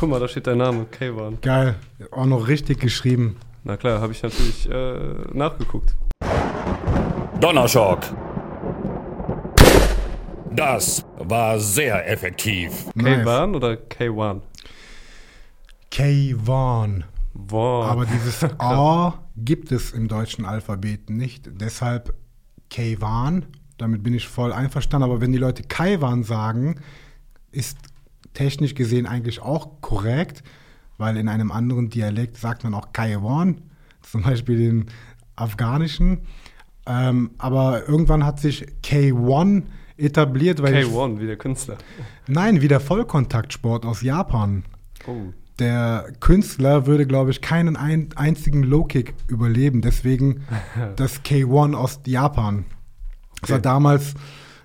Guck mal, da steht dein Name, K1. Geil. Auch noch richtig geschrieben. Na klar, habe ich natürlich äh, nachgeguckt. Donnerschock. Das war sehr effektiv. Nice. K1 oder K1? K-Vaughn. Wow. Aber dieses A gibt es im deutschen Alphabet nicht. Deshalb Kaiwan. Damit bin ich voll einverstanden. Aber wenn die Leute Kaiwan sagen, ist technisch gesehen eigentlich auch korrekt, weil in einem anderen Dialekt sagt man auch Kaiwan, zum Beispiel den afghanischen. Ähm, aber irgendwann hat sich K1 etabliert, weil ich, K1, wie der Künstler. nein, wie der Vollkontaktsport aus Japan. Oh. Der Künstler würde, glaube ich, keinen ein, einzigen Low-Kick überleben. Deswegen das K1 aus Japan. Das war Okay. damals,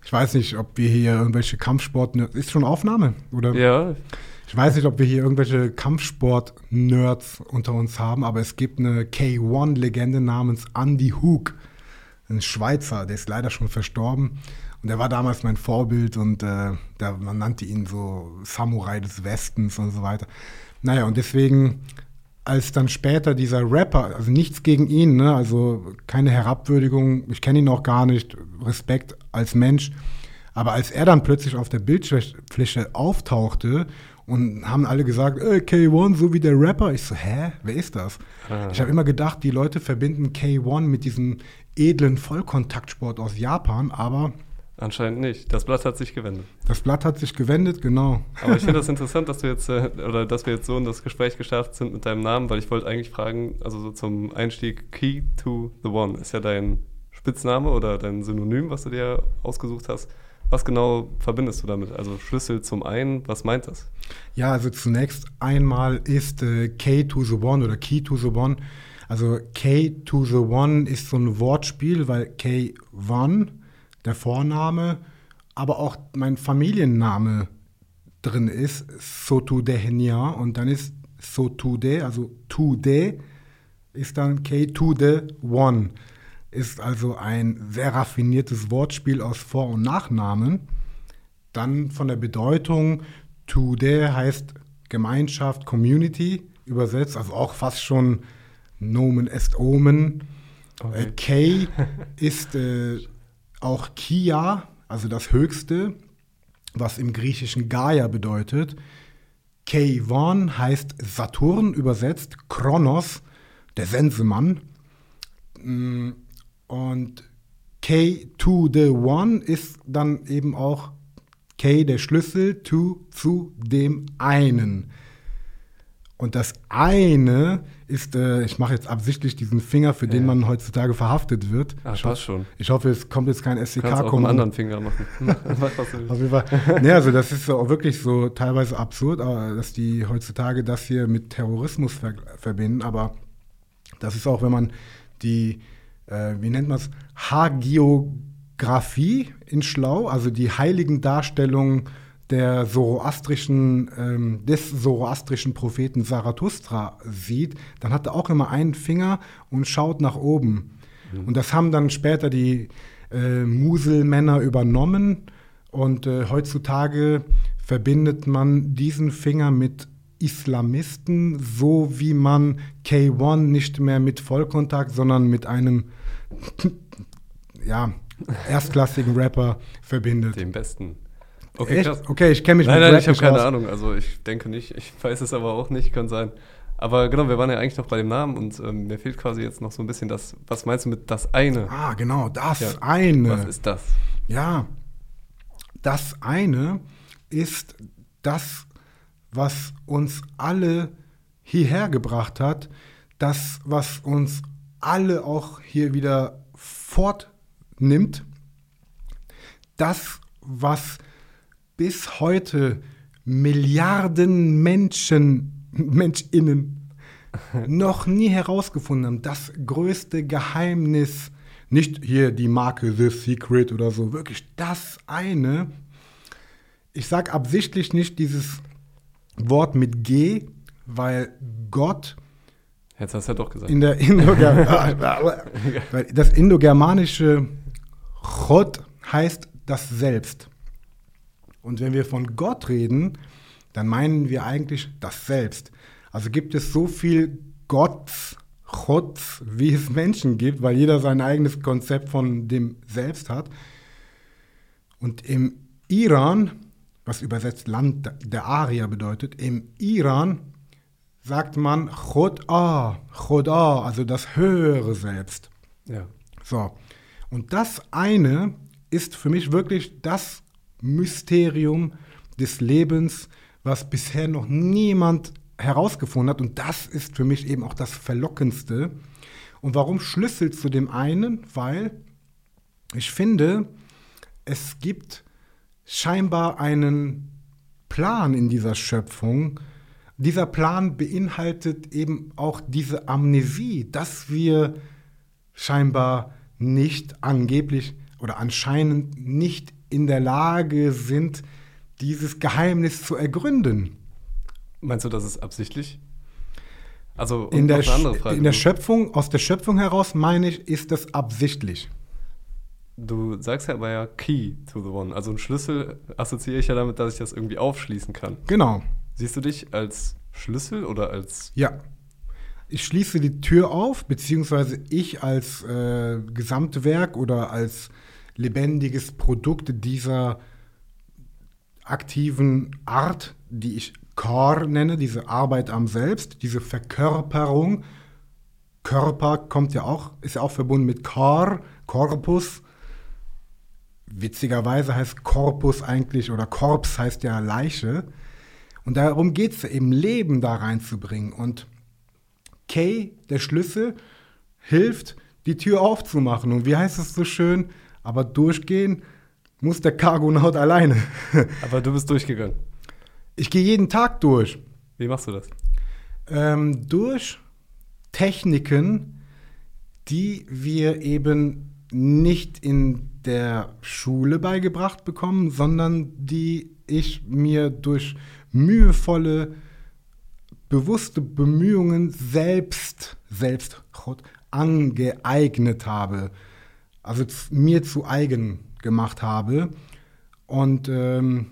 ich weiß nicht, ob wir hier irgendwelche Kampfsport... Ist schon Aufnahme? Oder? Ja, Ich weiß nicht, ob wir hier irgendwelche Kampfsport-Nerds unter uns haben, aber es gibt eine K1-Legende namens Andy Hook. Ein Schweizer, der ist leider schon verstorben. Und der war damals mein Vorbild und äh, der, man nannte ihn so Samurai des Westens und so weiter. Naja, und deswegen, als dann später dieser Rapper, also nichts gegen ihn, ne, also keine Herabwürdigung, ich kenne ihn auch gar nicht, Respekt als Mensch, aber als er dann plötzlich auf der Bildfläche auftauchte und haben alle gesagt, äh, K1, so wie der Rapper. Ich so, hä, wer ist das? Ich habe immer gedacht, die Leute verbinden K1 mit diesem edlen Vollkontaktsport aus Japan, aber anscheinend nicht. Das Blatt hat sich gewendet. das Blatt hat sich gewendet, genau. Aber ich finde das interessant, dass du jetzt, äh, oder dass wir jetzt so in das Gespräch gestartet sind mit deinem Namen, weil ich wollte eigentlich fragen, also so zum Einstieg, Key to the One ist ja dein Spitzname oder dein Synonym, was du dir ausgesucht hast. Was genau verbindest du damit? Also Schlüssel zum einen, was meint das? Ja, also zunächst einmal ist äh, K to the One oder Key to the One. Also K to the One ist so ein Wortspiel, weil K1, der Vorname, aber auch mein Familienname drin ist, Sotudehnia. Und dann ist Sotude, also Tude, ist dann K to the One. Ist also ein sehr raffiniertes Wortspiel aus Vor- und Nachnamen. Dann von der Bedeutung, Today heißt Gemeinschaft, Community übersetzt, also auch fast schon Nomen est Omen. Äh, K ist äh, auch Kia, also das Höchste, was im Griechischen Gaia bedeutet. K1 heißt Saturn übersetzt, Kronos, der Sensemann. Und K to the One ist dann eben auch K der Schlüssel to zu dem einen. Und das eine ist, äh, ich mache jetzt absichtlich diesen Finger, für den Ja. man heutzutage verhaftet wird. Ah, ich, passt schon. ich hoffe, es kommt jetzt kein Du kannst auch einen anderen Finger machen. Auf jeden Fall. Nee, also das ist auch wirklich so teilweise absurd, dass die heutzutage das hier mit Terrorismus ver verbinden. Aber das ist auch, wenn man die, äh, wie nennt man es, Hagiografie in Schlau, also die heiligen Darstellungen der zoroastrischen, ähm, des zoroastrischen Propheten Zarathustra sieht, dann hat er auch immer einen Finger und schaut nach oben. Und das haben dann später die äh, Muselmänner übernommen. Und äh, heutzutage verbindet man diesen Finger mit Islamisten, so wie man K1 nicht mehr mit Vollkontakt, sondern mit einem ja, erstklassigen Rapper verbindet. Den besten. Okay, Echt? krass. Okay, ich kenne mich Nein, mit nein, Rap ich habe keine aus. Ahnung. Also ich denke nicht. Ich weiß es aber auch nicht, kann sein. Aber genau, wir waren ja eigentlich noch bei dem Namen und ähm, mir fehlt quasi jetzt noch so ein bisschen das, was meinst du mit das eine? Ah, genau, das Ja. eine. Was ist das? Ja, das eine ist das, was uns alle hierher gebracht hat, das, was uns alle auch hier wieder fortnimmt, das, was bis heute Milliarden Menschen, MenschInnen noch nie herausgefunden haben. Das größte Geheimnis, nicht hier die Marke The Secret oder so, wirklich das eine. Ich sage absichtlich nicht dieses Wort mit G, weil Gott Jetzt hast du ja doch gesagt. in der das indogermanische Chod heißt das Selbst. Und wenn wir von Gott reden, dann meinen wir eigentlich das Selbst. Also gibt es so viel Gotts, Chotz, wie es Menschen gibt, weil jeder sein eigenes Konzept von dem Selbst hat. Und im Iran, was übersetzt Land der Arier bedeutet, im Iran sagt man Chod'a, Chod'a, also das höhere Selbst. Ja. So. Und das eine ist für mich wirklich das Mysterium des Lebens, was bisher noch niemand herausgefunden hat. Und das ist für mich eben auch das Verlockendste. Und warum Schlüssel zu dem einen? Weil ich finde, es gibt scheinbar einen Plan in dieser Schöpfung. Dieser Plan beinhaltet eben auch diese Amnesie, dass wir scheinbar nicht angeblich oder anscheinend nicht in der Lage sind, dieses Geheimnis zu ergründen. Meinst du, das ist absichtlich? Also In der, in der Schöpfung, aus der Schöpfung heraus, meine ich, ist das absichtlich. Du sagst ja aber ja Key to the One. Also ein Schlüssel assoziiere ich ja damit, dass ich das irgendwie aufschließen kann. Genau. Siehst du dich als Schlüssel oder als. Ja. Ich schließe die Tür auf, beziehungsweise ich als äh, Gesamtwerk oder als lebendiges Produkt dieser aktiven Art, die ich Core nenne, diese Arbeit am Selbst, diese Verkörperung. Körper kommt ja auch, ist ja auch verbunden mit Core, Corpus. Witzigerweise heißt Corpus eigentlich, oder Korps heißt ja Leiche. Und darum geht es eben, Leben da reinzubringen. Und K, der Schlüssel, hilft, die Tür aufzumachen. Und wie heißt es so schön? Aber durchgehen muss der Cargonaut alleine. Aber du bist durchgegangen. Ich gehe jeden Tag durch. Wie machst du das? Ähm, durch Techniken, die wir eben nicht in der Schule beigebracht bekommen, sondern die ich mir durch mühevolle, bewusste Bemühungen selbst, selbst angeeignet habe. Also mir zu eigen gemacht habe. Und ähm,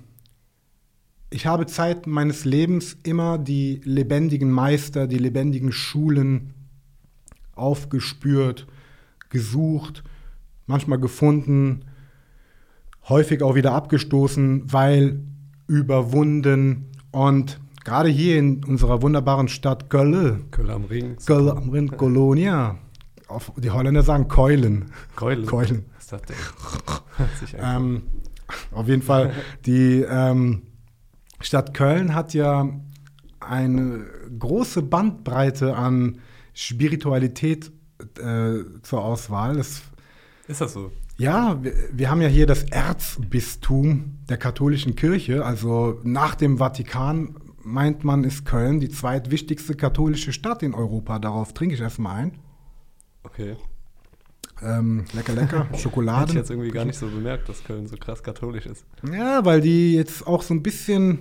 ich habe Zeit meines Lebens immer die lebendigen Meister, die lebendigen Schulen aufgespürt, gesucht, manchmal gefunden, häufig auch wieder abgestoßen, weil überwunden. Und gerade hier in unserer wunderbaren Stadt Köln, Köln am Ring. Köln am Rhein, Kolonia, auf, die Holländer sagen Keulen. Keulen. Keulen. Was einfach- Ähm, auf jeden Fall, die ähm, Stadt Köln hat ja eine große Bandbreite an Spiritualität äh, zur Auswahl. Das, Ist das so? ja, wir, wir haben ja hier das Erzbistum der katholischen Kirche. Also nach dem Vatikan meint man, ist Köln die zweitwichtigste katholische Stadt in Europa. Darauf trinke ich erstmal ein. Okay. Ähm, lecker, lecker. Hätte Schokolade. ich jetzt irgendwie gar nicht so bemerkt, dass Köln so krass katholisch ist. Ja, weil die jetzt auch so ein bisschen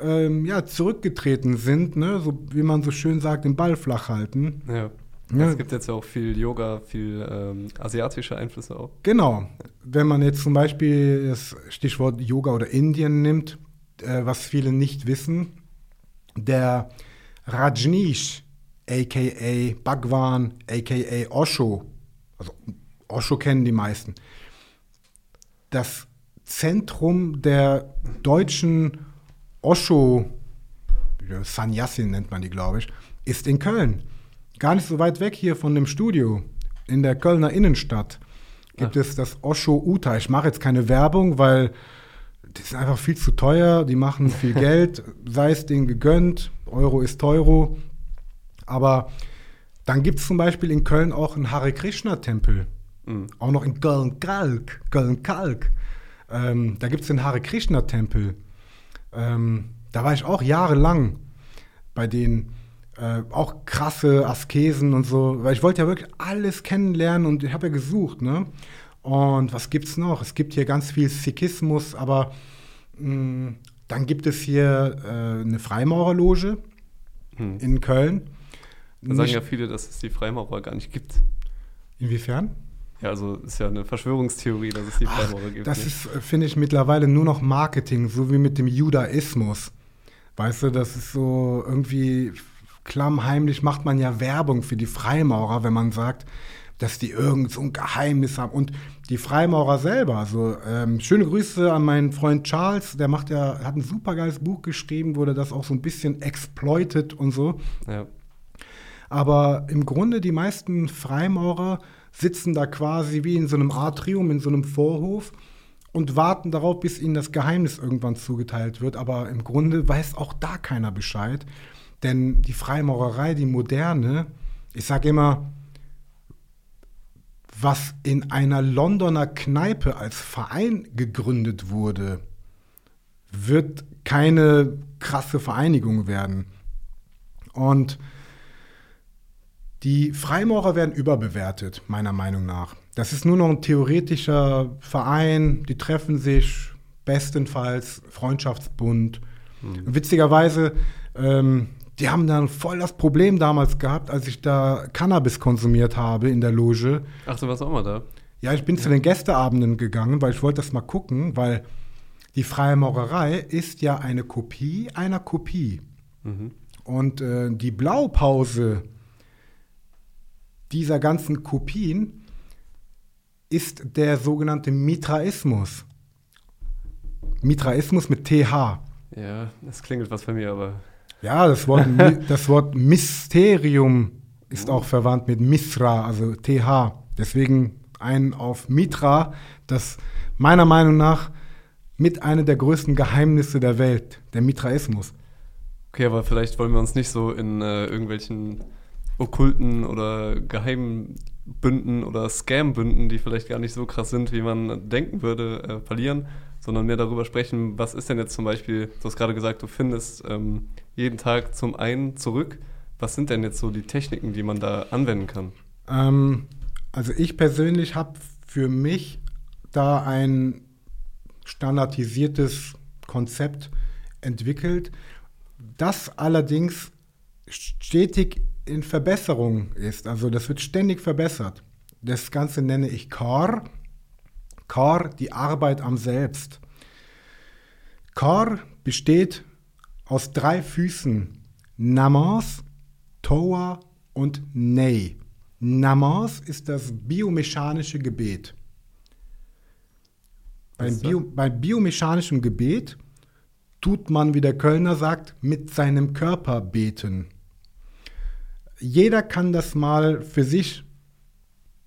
ähm, ja, zurückgetreten sind, ne? so, wie man so schön sagt, den Ball flach halten. Ja. Ja. Es gibt jetzt ja auch viel Yoga, viel ähm, asiatische Einflüsse auch. Genau. Wenn man jetzt zum Beispiel das Stichwort Yoga oder Indien nimmt, äh, was viele nicht wissen, der Rajneesh, aka Bhagwan, aka Osho, also Osho kennen die meisten, das Zentrum der deutschen Osho, Sannyasin nennt man die, glaube ich, ist in Köln. Gar nicht so weit weg hier von dem Studio. In der Kölner Innenstadt gibt Ach. es das Osho Uta. Ich mache jetzt keine Werbung, weil die sind einfach viel zu teuer. Die machen viel Geld, sei es denen gegönnt. Euro ist Euro. Aber dann gibt es zum Beispiel in Köln auch einen Hare Krishna-Tempel. Mhm. Auch noch in Köln-Kalk. Köln-Kalk. Ähm, da gibt es den Hare Krishna-Tempel. Ähm, da war ich auch jahrelang bei denen. Äh, auch krasse Askesen und so. Weil ich wollte ja wirklich alles kennenlernen und ich habe ja gesucht. Ne? Und was gibt's noch? Es gibt hier ganz viel Sikhismus, aber mh, dann gibt es hier äh, eine Freimaurerloge Hm. in Köln. Da sagen ja viele, dass es die Freimaurer gar nicht gibt. Inwiefern? Ja, also ist ja eine Verschwörungstheorie, dass es die Freimaurer gibt. Das nicht? ist, äh, finde ich, mittlerweile nur noch Marketing, so wie mit dem Judaismus. Weißt du, das ist so irgendwie klammheimlich macht man ja Werbung für die Freimaurer, wenn man sagt, dass die irgend so ein Geheimnis haben. Und die Freimaurer selber, also ähm, schöne Grüße an meinen Freund Charles, der macht ja, hat ein super geiles Buch geschrieben, wo der das auch so ein bisschen exploitet und so. Ja. Aber im Grunde die meisten Freimaurer sitzen da quasi wie in so einem Atrium, in so einem Vorhof und warten darauf, bis ihnen das Geheimnis irgendwann zugeteilt wird. Aber im Grunde weiß auch da keiner Bescheid. Denn die Freimaurerei, die moderne, ich sage immer, was in einer Londoner Kneipe als Verein gegründet wurde, wird keine krasse Vereinigung werden. Und die Freimaurer werden überbewertet, meiner Meinung nach. Das ist nur noch ein theoretischer Verein, die treffen sich bestenfalls Freundschaftsbund. Mhm. Witzigerweise, ähm, die haben dann voll das Problem damals gehabt, als ich da Cannabis konsumiert habe in der Loge. Ach, du warst auch mal da? Ja, ich bin ja. zu den Gästeabenden gegangen, weil ich wollte das mal gucken, weil die Freie Maurerei ist ja eine Kopie einer Kopie. Mhm. Und äh, die Blaupause dieser ganzen Kopien ist der sogenannte Mitraismus. Mitraismus mit TH. Ja, das klingelt was für mich, aber. Ja, das Wort, das Wort Mysterium ist auch verwandt mit Misra, also TH. Deswegen ein auf Mitra, das meiner Meinung nach mit einer der größten Geheimnisse der Welt, der Mitraismus. Okay, aber vielleicht wollen wir uns nicht so in äh, irgendwelchen okkulten oder geheimen Bünden oder Scam-Bünden, die vielleicht gar nicht so krass sind, wie man denken würde, äh, verlieren, sondern mehr darüber sprechen, was ist denn jetzt zum Beispiel, du hast gerade gesagt, du findest ähm, jeden Tag zum einen zurück. Was sind denn jetzt so die Techniken, die man da anwenden kann? Ähm, also ich persönlich habe für mich da ein standardisiertes Konzept entwickelt, das allerdings stetig in Verbesserung ist. Also das wird ständig verbessert. Das Ganze nenne ich CAR. CAR, die Arbeit am Selbst. CAR besteht aus drei Füßen. Namas, Toa und Nei. Namas ist das biomechanische Gebet. Beim, Bio, beim biomechanischen Gebet tut man, wie der Kölner sagt, mit seinem Körper beten jeder kann das mal für sich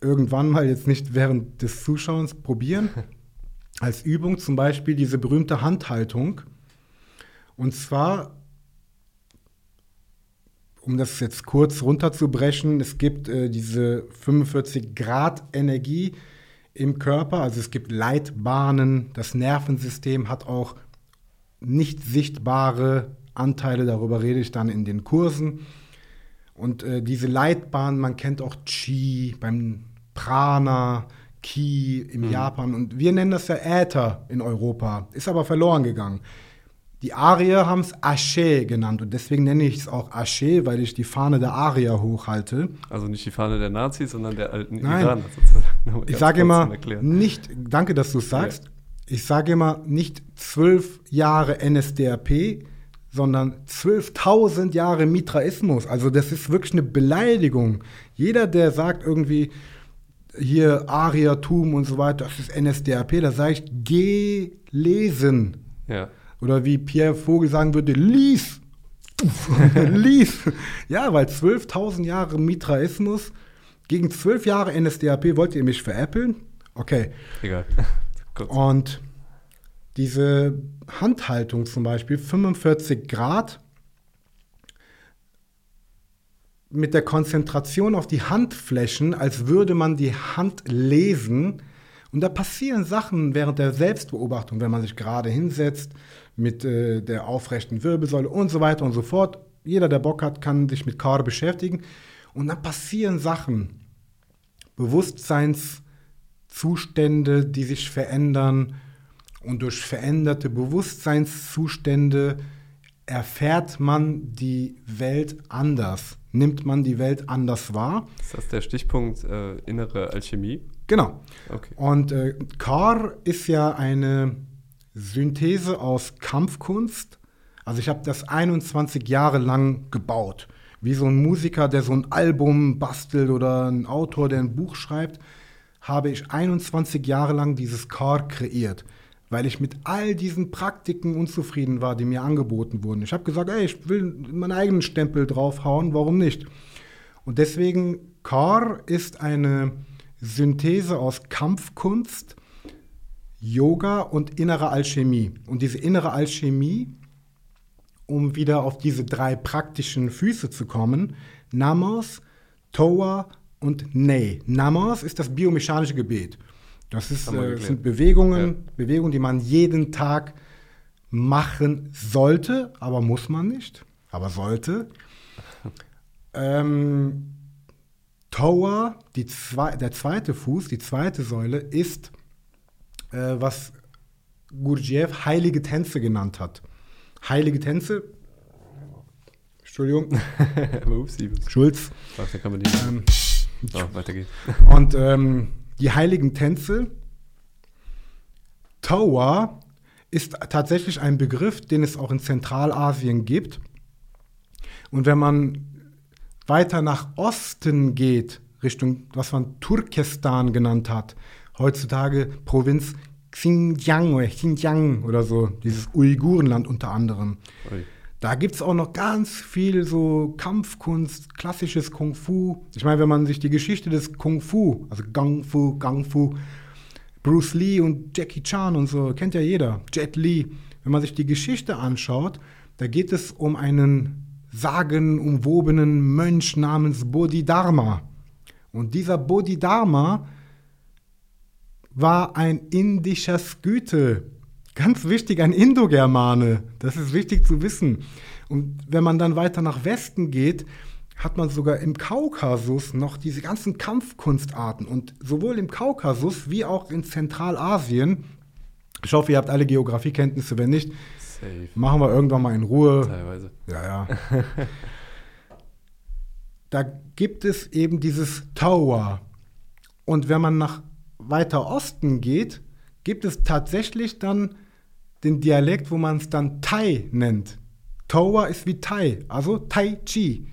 irgendwann mal, jetzt nicht während des Zuschauens, probieren. Als Übung zum Beispiel diese berühmte Handhaltung. Und zwar, um das jetzt kurz runterzubrechen, es gibt äh, diese 45 Grad Energie im Körper, also es gibt Leitbahnen, das Nervensystem hat auch nicht sichtbare Anteile, darüber rede ich dann in den Kursen. Und äh, diese Leitbahn, man kennt auch Chi beim Prana, Ki im mhm. Japan. Und wir nennen das ja Äther in Europa. Ist aber verloren gegangen. Die Arier haben es Ashe genannt und deswegen nenne ich es auch Ashe, weil ich die Fahne der Arier hochhalte. Also nicht die Fahne der Nazis, sondern der alten Nein. Iraner sozusagen. Ich sage immer nicht, danke, dass du es sagst, ja. ich sage immer nicht zwölf Jahre NSDAP, sondern 12.000 Jahre Mitraismus. Also das ist wirklich eine Beleidigung. Jeder, der sagt irgendwie hier Ariertum und so weiter, das ist NSDAP, da sage ich, geh lesen. Ja. Oder wie Pierre Vogel sagen würde, lies. lies. Ja, weil 12.000 Jahre Mitraismus gegen 12 Jahre NSDAP wollt ihr mich veräppeln? Okay. Egal. und diese Handhaltung zum Beispiel, 45 Grad, mit der Konzentration auf die Handflächen, als würde man die Hand lesen. Und da passieren Sachen während der Selbstbeobachtung, wenn man sich gerade hinsetzt mit äh, der aufrechten Wirbelsäule und so weiter und so fort. Jeder, der Bock hat, kann sich mit Kar beschäftigen. Und dann passieren Sachen. Bewusstseinszustände, die sich verändern, und durch veränderte Bewusstseinszustände erfährt man die Welt anders, nimmt man die Welt anders wahr. Ist das der Stichpunkt äh, innere Alchemie? Genau. Okay. Und äh, Kar ist ja eine Synthese aus Kampfkunst, Also ich habe das 21 Jahre lang gebaut. Wie so ein Musiker, der so ein Album bastelt oder ein Autor, der ein Buch schreibt, habe ich 21 Jahre lang dieses Car kreiert, weil ich mit all diesen Praktiken unzufrieden war, die mir angeboten wurden. Ich habe gesagt, ey, ich will meinen eigenen Stempel draufhauen, warum nicht? Und deswegen, Car ist eine Synthese aus Kampfkunst, Yoga und innerer Alchemie. Und diese innere Alchemie, um wieder auf diese drei praktischen Füße zu kommen, Namos, Toa und Nei. Namos ist das biomechanische Gebet. Das ist, äh, geklärt. sind Bewegungen, Ja. Bewegungen, die man jeden Tag machen sollte, aber muss man nicht, aber sollte. ähm, die zwei, der zweite Fuß, die zweite Säule, ist, äh, was Gurdjieff heilige Tänze genannt hat. Heilige Tänze, Entschuldigung, Schulz, Ach, da kann man nicht. ähm, so, weitergehen. und ähm, die heiligen Tänze, Toa, ist tatsächlich ein Begriff, den es auch in Zentralasien gibt. Und wenn man weiter nach Osten geht, Richtung, was man Turkestan genannt hat, heutzutage Provinz Xinjiang oder Xinjiang oder so, dieses Uigurenland unter anderem. Ui. Da gibt es auch noch ganz viel so Kampfkunst, klassisches Kung Fu. Ich meine, wenn man sich die Geschichte des Kung Fu, also Gang Fu, Gang Fu, Bruce Lee und Jackie Chan und so, kennt ja jeder, Jet Li. Wenn man sich die Geschichte anschaut, da geht es um einen sagenumwobenen Mönch namens Bodhidharma. Und dieser Bodhidharma war ein indischer Sküte. Ganz wichtig, ein Indogermane. Das ist wichtig zu wissen. Und wenn man dann weiter nach Westen geht, hat man sogar im Kaukasus noch diese ganzen Kampfkunstarten. Und sowohl im Kaukasus wie auch in Zentralasien, ich hoffe, ihr habt alle Geografiekenntnisse, wenn nicht, Safe. machen wir irgendwann mal in Ruhe. Teilweise. Ja, ja. da gibt es eben dieses Tower. Und wenn man nach weiter Osten geht, gibt es tatsächlich dann den Dialekt, wo man es dann Tai nennt. Tower ist wie Tai, also Tai Chi.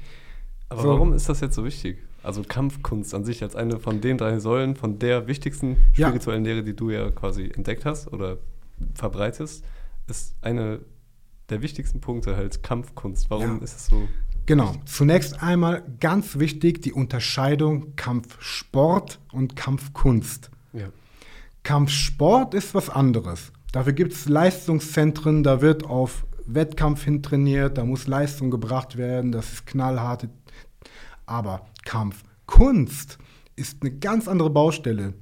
Aber So. warum ist das jetzt so wichtig? Also Kampfkunst an sich als eine von den drei Säulen, von der wichtigsten Ja. spirituellen Lehre, die du ja quasi entdeckt hast oder verbreitest, ist eine der wichtigsten Punkte halt Kampfkunst. Warum Ja. ist es so? Genau. Zunächst einmal ganz wichtig die Unterscheidung Kampfsport und Kampfkunst. Ja. Kampfsport ist was anderes. Dafür gibt es Leistungszentren, da wird auf Wettkampf hin trainiert, da muss Leistung gebracht werden, das ist knallharte. Aber Kampfkunst ist eine ganz andere Baustelle.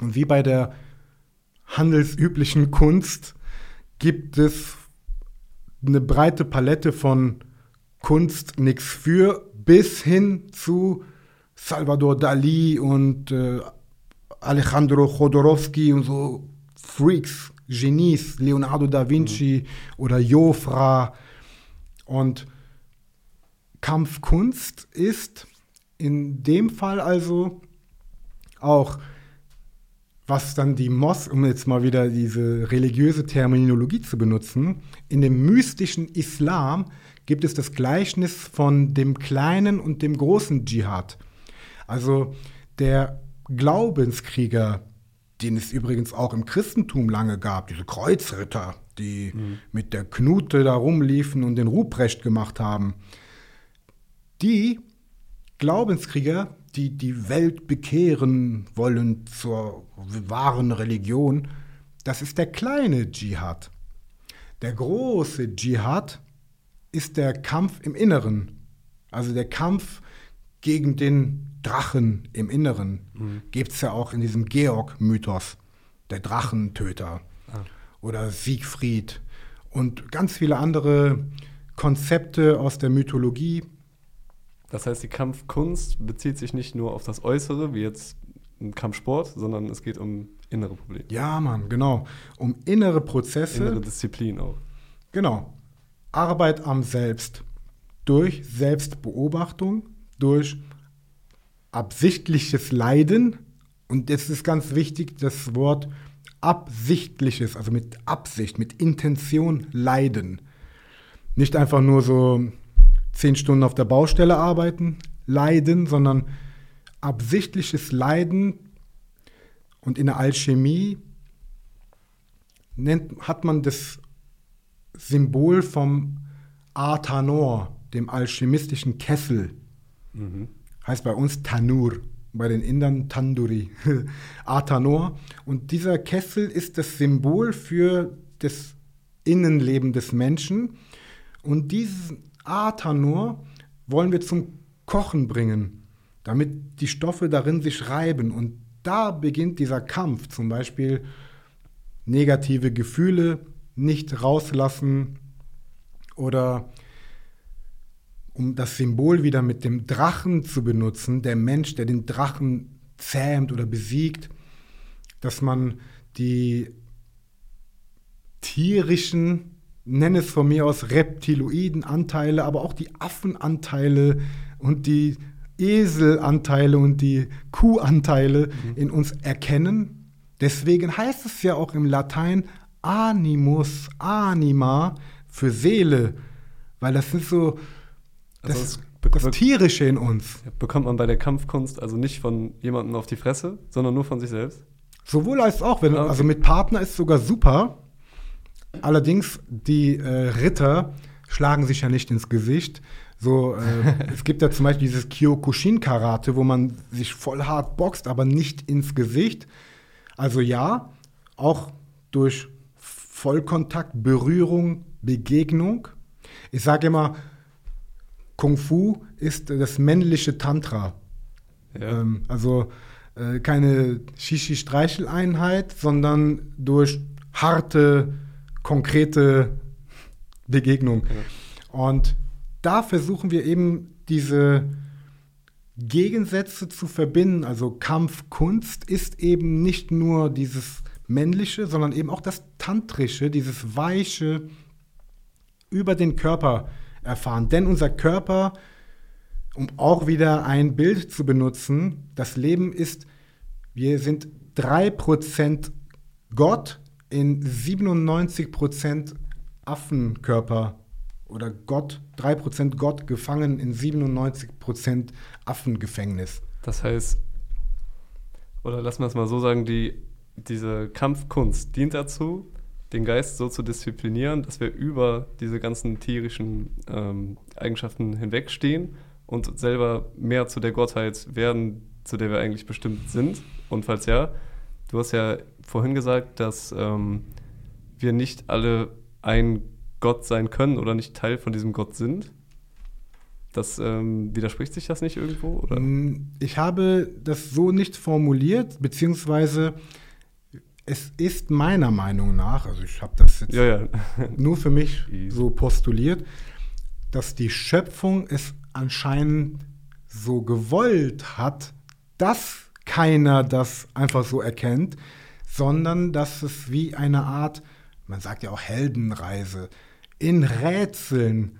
Und wie bei der handelsüblichen Kunst gibt es eine breite Palette von Kunst nix für bis hin zu Salvador Dali und äh, Alejandro Jodorowsky und so Freaks, Genies, Leonardo da Vinci oder Jofra. Und Kampfkunst ist in dem Fall also auch, was dann die Mos, um jetzt mal wieder diese religiöse Terminologie zu benutzen, in dem mystischen Islam gibt es das Gleichnis von dem kleinen und dem großen Dschihad. Also der Glaubenskrieger, den es übrigens auch im Christentum lange gab, diese Kreuzritter, die mit der Knute da rumliefen und den Ruprecht gemacht haben, die Glaubenskrieger, die die Welt bekehren wollen zur wahren Religion, das ist der kleine Dschihad. Der große Dschihad ist der Kampf im Inneren, also der Kampf gegen den Drachen im Inneren. Gibt es ja auch in diesem Georg-Mythos, der Drachentöter oder Siegfried und ganz viele andere Konzepte aus der Mythologie. Das heißt, die Kampfkunst bezieht sich nicht nur auf das Äußere, wie jetzt ein Kampfsport, sondern es geht um innere Probleme. Ja, Mann, genau. Um innere Prozesse. Innere Disziplin auch. Genau. Arbeit am Selbst. Durch Selbstbeobachtung, durch absichtliches Leiden. Und jetzt ist ganz wichtig das Wort absichtliches, also mit Absicht, mit Intention leiden. nicht einfach nur so zehn Stunden auf der Baustelle arbeiten, leiden, sondern absichtliches Leiden. Und in der Alchemie nennt, hat man das Symbol vom Atanor, dem alchemistischen Kessel. Mhm. Heißt bei uns Tanur, bei den Indern Tanduri. Atanor. Und dieser Kessel ist das Symbol für das Innenleben des Menschen. Und diesen Atanor wollen wir zum Kochen bringen, damit die Stoffe darin sich reiben. Und da beginnt dieser Kampf, zum Beispiel negative Gefühle nicht rauslassen oder um das Symbol wieder mit dem Drachen zu benutzen, der Mensch, der den Drachen zähmt oder besiegt, dass man die tierischen, nenne es von mir aus reptiloiden Anteile, aber auch die Affenanteile und die Eselanteile und die Kuhanteile mhm. in uns erkennen. Deswegen heißt es ja auch im Latein Animus, Anima für Seele, weil das sind so das, das, das Tierische in uns. Bekommt man bei der Kampfkunst also nicht von jemandem auf die Fresse, sondern nur von sich selbst? Sowohl als auch. Wenn, okay. Also mit Partner ist sogar super. Allerdings, die äh, Ritter schlagen sich ja nicht ins Gesicht. So, äh, es gibt ja zum Beispiel dieses Kyokushin-Karate, wo man sich voll hart boxt, aber nicht ins Gesicht. Also ja, auch durch Vollkontakt, Berührung, Begegnung. Ich sage immer, Kung Fu ist das männliche Tantra. Ja. Ähm, also äh, keine Shishi-Streicheleinheit, sondern durch harte, konkrete Begegnung. Ja. Und da versuchen wir eben diese Gegensätze zu verbinden. Also Kampfkunst ist eben nicht nur dieses männliche, sondern eben auch das tantrische, dieses weiche über den Körper erfahren. Denn unser Körper, um auch wieder ein Bild zu benutzen, das Leben ist, wir sind 3% Gott in 97% Affenkörper oder Gott, 3% Gott gefangen in 97% Affengefängnis. Das heißt, oder lass mal es mal so sagen, die, diese Kampfkunst dient dazu, den Geist so zu disziplinieren, dass wir über diese ganzen tierischen ähm, Eigenschaften hinwegstehen und selber mehr zu der Gottheit werden, zu der wir eigentlich bestimmt sind. Und falls ja, du hast ja vorhin gesagt, dass ähm, wir nicht alle ein Gott sein können oder nicht Teil von diesem Gott sind. Das ähm, widerspricht sich das nicht irgendwo? Oder? Mm, ich habe das so nicht formuliert, beziehungsweise es ist meiner Meinung nach, also ich habe das jetzt ja, ja. nur für mich so postuliert, dass die Schöpfung es anscheinend so gewollt hat, dass keiner das einfach so erkennt, sondern dass es wie eine Art, man sagt ja auch Heldenreise, in Rätseln,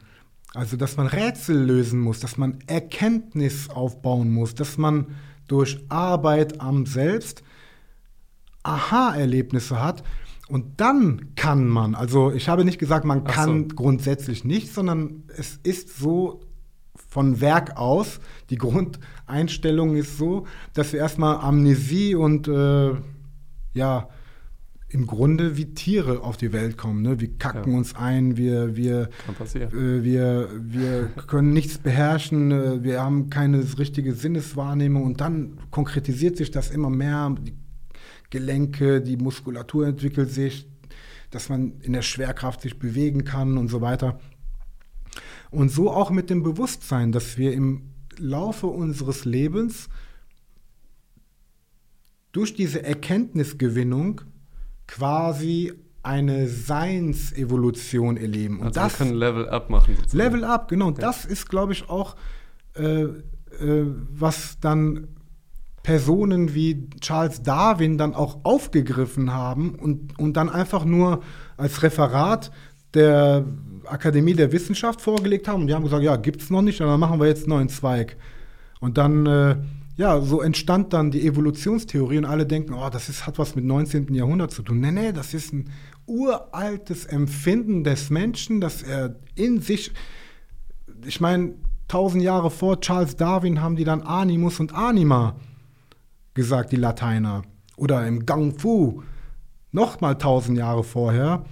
also dass man Rätsel lösen muss, dass man Erkenntnis aufbauen muss, dass man durch Arbeit am Selbst Aha-Erlebnisse hat. Und dann kann man, also ich habe nicht gesagt, man kann so. grundsätzlich nicht, sondern es ist so von Werk aus, die Grundeinstellung ist so, dass wir erstmal Amnesie und äh, ja, im Grunde wie Tiere auf die Welt kommen. Ne? Wir kacken ja. uns ein, wir, wir, äh, wir, wir können nichts beherrschen, äh, wir haben keine richtige Sinneswahrnehmung und dann konkretisiert sich das immer mehr. Die Gelenke, die Muskulatur entwickelt sich, dass man in der Schwerkraft sich bewegen kann und so weiter. Und so auch mit dem Bewusstsein, dass wir im Laufe unseres Lebens durch diese Erkenntnisgewinnung quasi eine Seinsevolution erleben. Und also das, können Level Up machen. Sozusagen. Level Up, genau. Ja. Das ist, glaube ich, auch, äh, äh, was dann Personen wie Charles Darwin dann auch aufgegriffen haben und, und dann einfach nur als Referat der Akademie der Wissenschaft vorgelegt haben. Und die haben gesagt, ja, gibt es noch nicht, dann machen wir jetzt einen neuen Zweig. Und dann, äh, ja, so entstand dann die Evolutionstheorie und alle denken, oh, das ist, hat was mit 19. Jahrhundert zu tun. Nee, nee, das ist ein uraltes Empfinden des Menschen, dass er in sich, ich meine, tausend Jahre vor Charles Darwin haben die dann Animus und Anima gesagt, die Lateiner. Oder im Gang Fu, nochmal tausend Jahre vorher,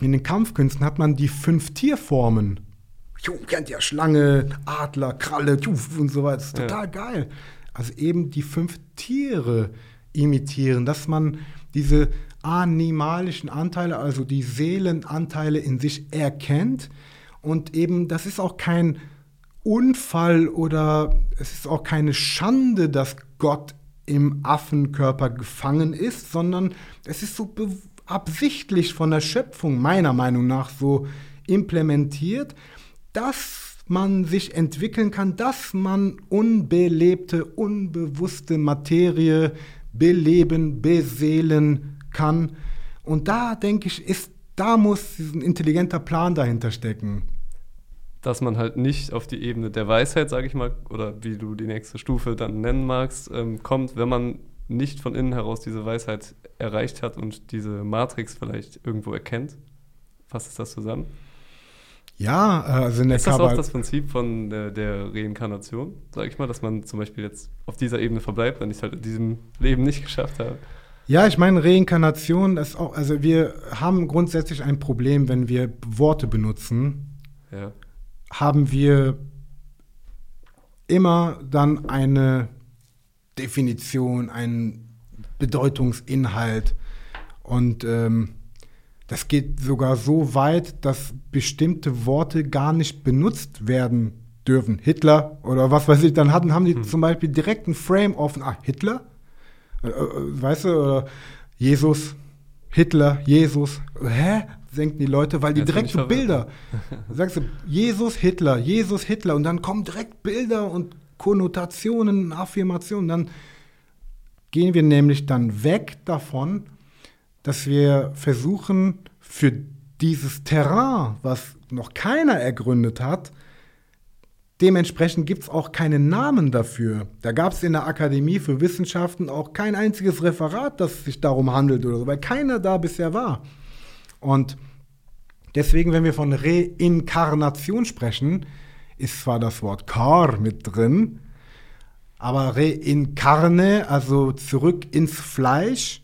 in den Kampfkünsten hat man die fünf Tierformen. Jo, kennt ja Schlange, Adler, Kralle und so weiter. Das ist total ja. geil. Also eben die fünf Tiere imitieren, dass man diese animalischen Anteile, also die Seelenanteile in sich erkennt. Und eben, das ist auch kein Unfall oder es ist auch keine Schande, dass Gott im Affenkörper gefangen ist, sondern es ist so absichtlich von der Schöpfung meiner Meinung nach so implementiert, dass man sich entwickeln kann, dass man unbelebte, unbewusste Materie beleben, beseelen kann. Und da denke ich, ist, da muss ein intelligenter Plan dahinter stecken dass man halt nicht auf die Ebene der Weisheit, sage ich mal, oder wie du die nächste Stufe dann nennen magst, ähm, kommt, wenn man nicht von innen heraus diese Weisheit erreicht hat und diese Matrix vielleicht irgendwo erkennt. Fasst es das zusammen? Ja, also in der Ist das Kabal auch das Prinzip von der, der Reinkarnation, sage ich mal, dass man zum Beispiel jetzt auf dieser Ebene verbleibt, wenn ich es halt in diesem Leben nicht geschafft habe? Ja, ich meine, Reinkarnation ist auch, also wir haben grundsätzlich ein Problem, wenn wir Worte benutzen. Ja haben wir immer dann eine Definition, einen Bedeutungsinhalt. Und ähm, das geht sogar so weit, dass bestimmte Worte gar nicht benutzt werden dürfen. Hitler oder was weiß ich, dann hatten, haben die hm. zum Beispiel direkt ein Frame offen. Ah, Hitler? Äh, äh, weißt du, oder Jesus, Hitler, Jesus. Hä? Denken die Leute, weil die Jetzt direkt so Bilder, sagst du, Jesus, Hitler, Jesus, Hitler und dann kommen direkt Bilder und Konnotationen, Affirmationen. Dann gehen wir nämlich dann weg davon, dass wir versuchen, für dieses Terrain, was noch keiner ergründet hat, Dementsprechend gibt es auch keinen Namen dafür. Da gab es in der Akademie für Wissenschaften auch kein einziges Referat, das sich darum handelt oder so, weil keiner da bisher war. Und deswegen, wenn wir von Reinkarnation sprechen, ist zwar das Wort Kar mit drin, aber Reinkarne, also zurück ins Fleisch.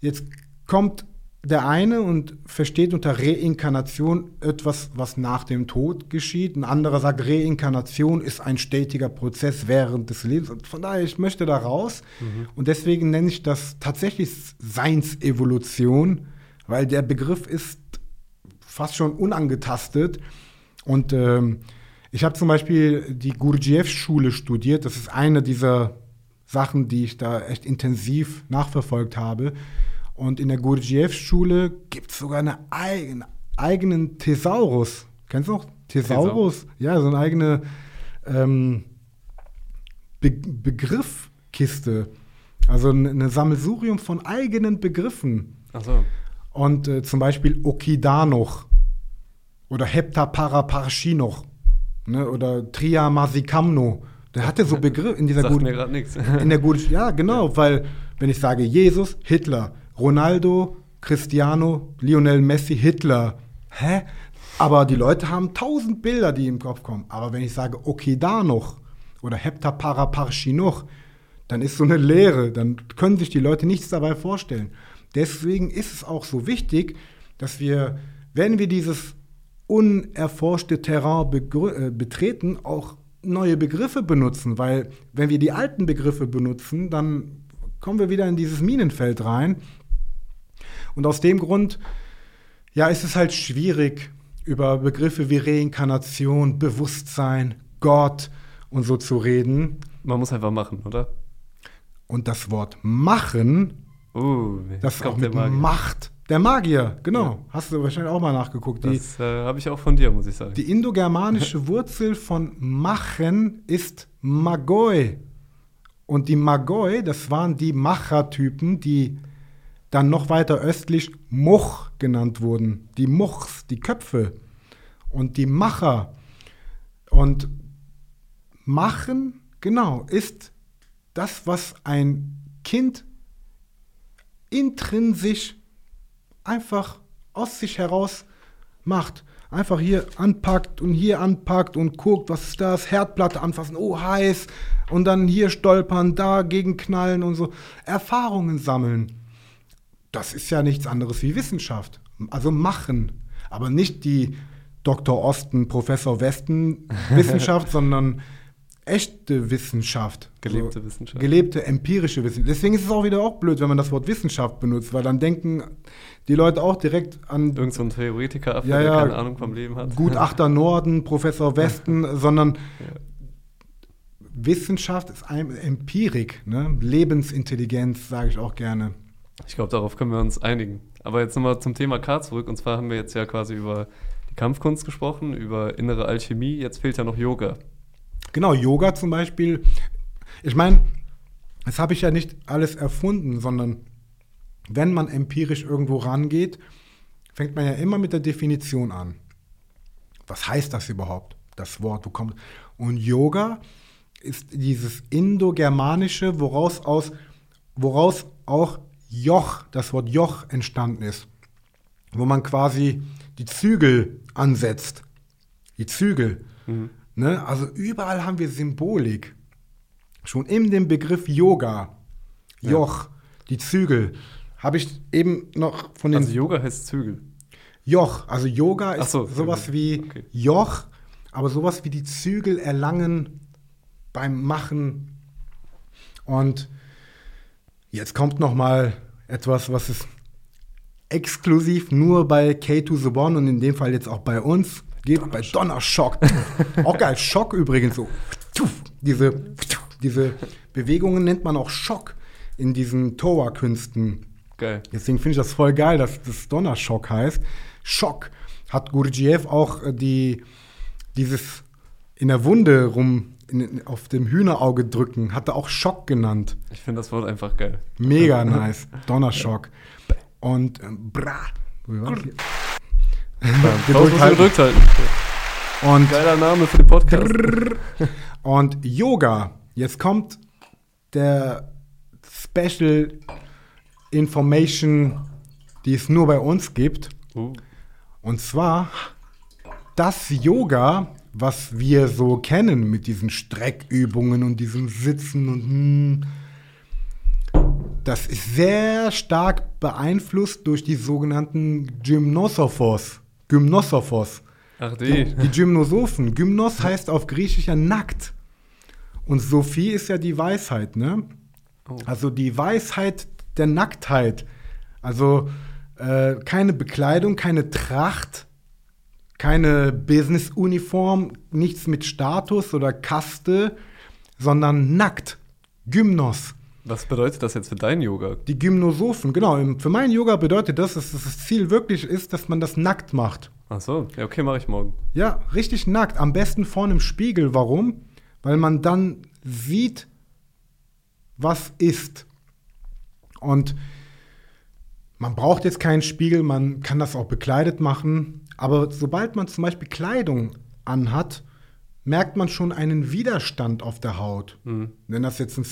Jetzt kommt der eine und versteht unter Reinkarnation etwas, was nach dem Tod geschieht. Ein anderer sagt, Reinkarnation ist ein stetiger Prozess während des Lebens. Und von daher, ich möchte da raus. Mhm. Und deswegen nenne ich das tatsächlich Seinsevolution weil der Begriff ist fast schon unangetastet. Und ähm, ich habe zum Beispiel die Gurdjieff-Schule studiert. Das ist eine dieser Sachen, die ich da echt intensiv nachverfolgt habe. Und in der Gurdjieff-Schule gibt es sogar eine eigene, eigenen Thesaurus. Kennst du noch? Thesaurus? Thesaur. Ja, so eine eigene ähm, Be Begriffkiste. Also ein Sammelsurium von eigenen Begriffen. Ach so. Und äh, zum Beispiel Okidanoch oder Heptaparaparshinoch ne, oder Triamasikamno. Der hatte so Begriffe in dieser guten. mir gerade nichts. In der guten, ja, genau, ja. weil wenn ich sage Jesus, Hitler, Ronaldo, Cristiano, Lionel Messi, Hitler, hä? Aber die Leute haben tausend Bilder, die im Kopf kommen. Aber wenn ich sage Okidanoch oder Heptaparaparshinoch, dann ist so eine Leere, dann können sich die Leute nichts dabei vorstellen. Deswegen ist es auch so wichtig, dass wir, wenn wir dieses unerforschte Terrain äh, betreten, auch neue Begriffe benutzen, weil wenn wir die alten Begriffe benutzen, dann kommen wir wieder in dieses Minenfeld rein. Und aus dem Grund, ja, ist es halt schwierig, über Begriffe wie Reinkarnation, Bewusstsein, Gott und so zu reden. Man muss einfach machen, oder? Und das Wort machen Uh, das auch mit der Macht. Der Magier, genau. Ja. Hast du wahrscheinlich auch mal nachgeguckt. Die, das äh, habe ich auch von dir, muss ich sagen. Die indogermanische Wurzel von machen ist Magoi. Und die Magoi, das waren die Machertypen, die dann noch weiter östlich Much genannt wurden. Die Muchs, die Köpfe. Und die Macher. Und machen, genau, ist das, was ein Kind intrinsisch einfach aus sich heraus macht. Einfach hier anpackt und hier anpackt und guckt, was ist das, Herdplatte anfassen, oh heiß, und dann hier stolpern, dagegen knallen und so. Erfahrungen sammeln. Das ist ja nichts anderes wie Wissenschaft. Also machen. Aber nicht die Dr. Osten, Professor Westen Wissenschaft, sondern echte Wissenschaft. Gelebte so, Wissenschaft. Gelebte empirische Wissenschaft. Deswegen ist es auch wieder auch blöd, wenn man das Wort Wissenschaft benutzt, weil dann denken die Leute auch direkt an Irgend so ein Theoretiker, Ja, der ja. keine Ahnung vom Leben hat. Gutachter Norden, Professor Westen, sondern Wissenschaft ist ein Empirik, ne? Lebensintelligenz, sage ich auch gerne. Ich glaube, darauf können wir uns einigen. Aber jetzt nochmal zum Thema K zurück. Und zwar haben wir jetzt ja quasi über die Kampfkunst gesprochen, über innere Alchemie. Jetzt fehlt ja noch Yoga. Genau, Yoga zum Beispiel. Ich meine, das habe ich ja nicht alles erfunden, sondern wenn man empirisch irgendwo rangeht, fängt man ja immer mit der Definition an. Was heißt das überhaupt? Das Wort, wo kommt. Und Yoga ist dieses Indogermanische, woraus aus, woraus auch Joch, das Wort Joch entstanden ist. Wo man quasi die Zügel ansetzt. Die Zügel. Ne? Also überall haben wir Symbolik. Schon in dem Begriff Yoga, Joch, die Zügel, habe ich eben noch von den Also Yoga heißt Zügel. Joch. Also Yoga ist so, sowas Zügel. wie Okay. Joch, aber sowas wie die Zügel erlangen beim Machen. Und jetzt kommt noch mal etwas, was es exklusiv nur bei K2 The One und in dem Fall jetzt auch bei uns gibt, bei Donnerschock. auch geil, Schock übrigens so. Diese, diese Bewegungen nennt man auch Schock in diesen Toa-Künsten. Geil. Deswegen finde ich das voll geil, dass das Donnerschock heißt. Schock hat Gurdjieff auch äh, die, dieses in der Wunde rum in, auf dem Hühnerauge drücken, hat er auch Schock genannt. Ich finde das Wort einfach geil. Mega nice. Donnerschock. Und ähm, bra. Gedrückt halten. gedrückt halten. Und, Geiler Name für den Podcast. und Yoga. Jetzt kommt der Special Information, die es nur bei uns gibt. Uh, Und zwar das Yoga, was wir so kennen mit diesen Streckübungen und diesem Sitzen und hm, das ist sehr stark beeinflusst durch die sogenannten Gymnosophos. Gymnosophos. ach Die, die. die Gymnosophen. Gymnos heißt auf Griechisch ja nackt. Und Sophie ist ja die Weisheit, ne? Oh. Also die Weisheit der Nacktheit. Also äh, keine Bekleidung, keine Tracht, keine Business-Uniform, nichts mit Status oder Kaste, sondern nackt. Gymnos. Was bedeutet das jetzt für dein Yoga? Die Gymnosophen, genau. Für meinen Yoga bedeutet das, dass das Ziel wirklich ist, dass man das nackt macht. Ach so, ja, okay, mache ich morgen. Ja, richtig nackt. Am besten vorne im Spiegel. Warum? Weil man dann sieht, was ist. Und man braucht jetzt keinen Spiegel, man kann das auch bekleidet machen. Aber sobald man zum Beispiel Kleidung anhat, merkt man schon einen Widerstand auf der Haut. Wenn das jetzt ein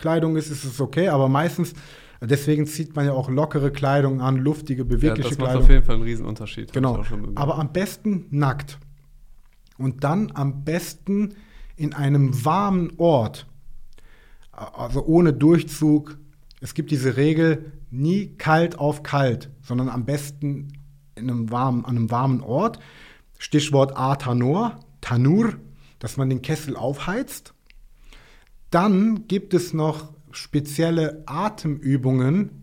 Stretch-Kleidung ist, ist es okay, aber meistens, deswegen zieht man ja auch lockere Kleidung an, luftige, Ja, bewegliche das macht Kleidung. auf jeden Fall einen Riesenunterschied. Genau. Aber am besten nackt. Und dann am besten in einem warmen Ort. Also ohne Durchzug. Es gibt diese Regel, nie kalt auf kalt, sondern am besten in einem warmen, an einem warmen Ort. Stichwort A-Tanur, Tanur, dass man den Kessel aufheizt. Dann gibt es noch spezielle Atemübungen.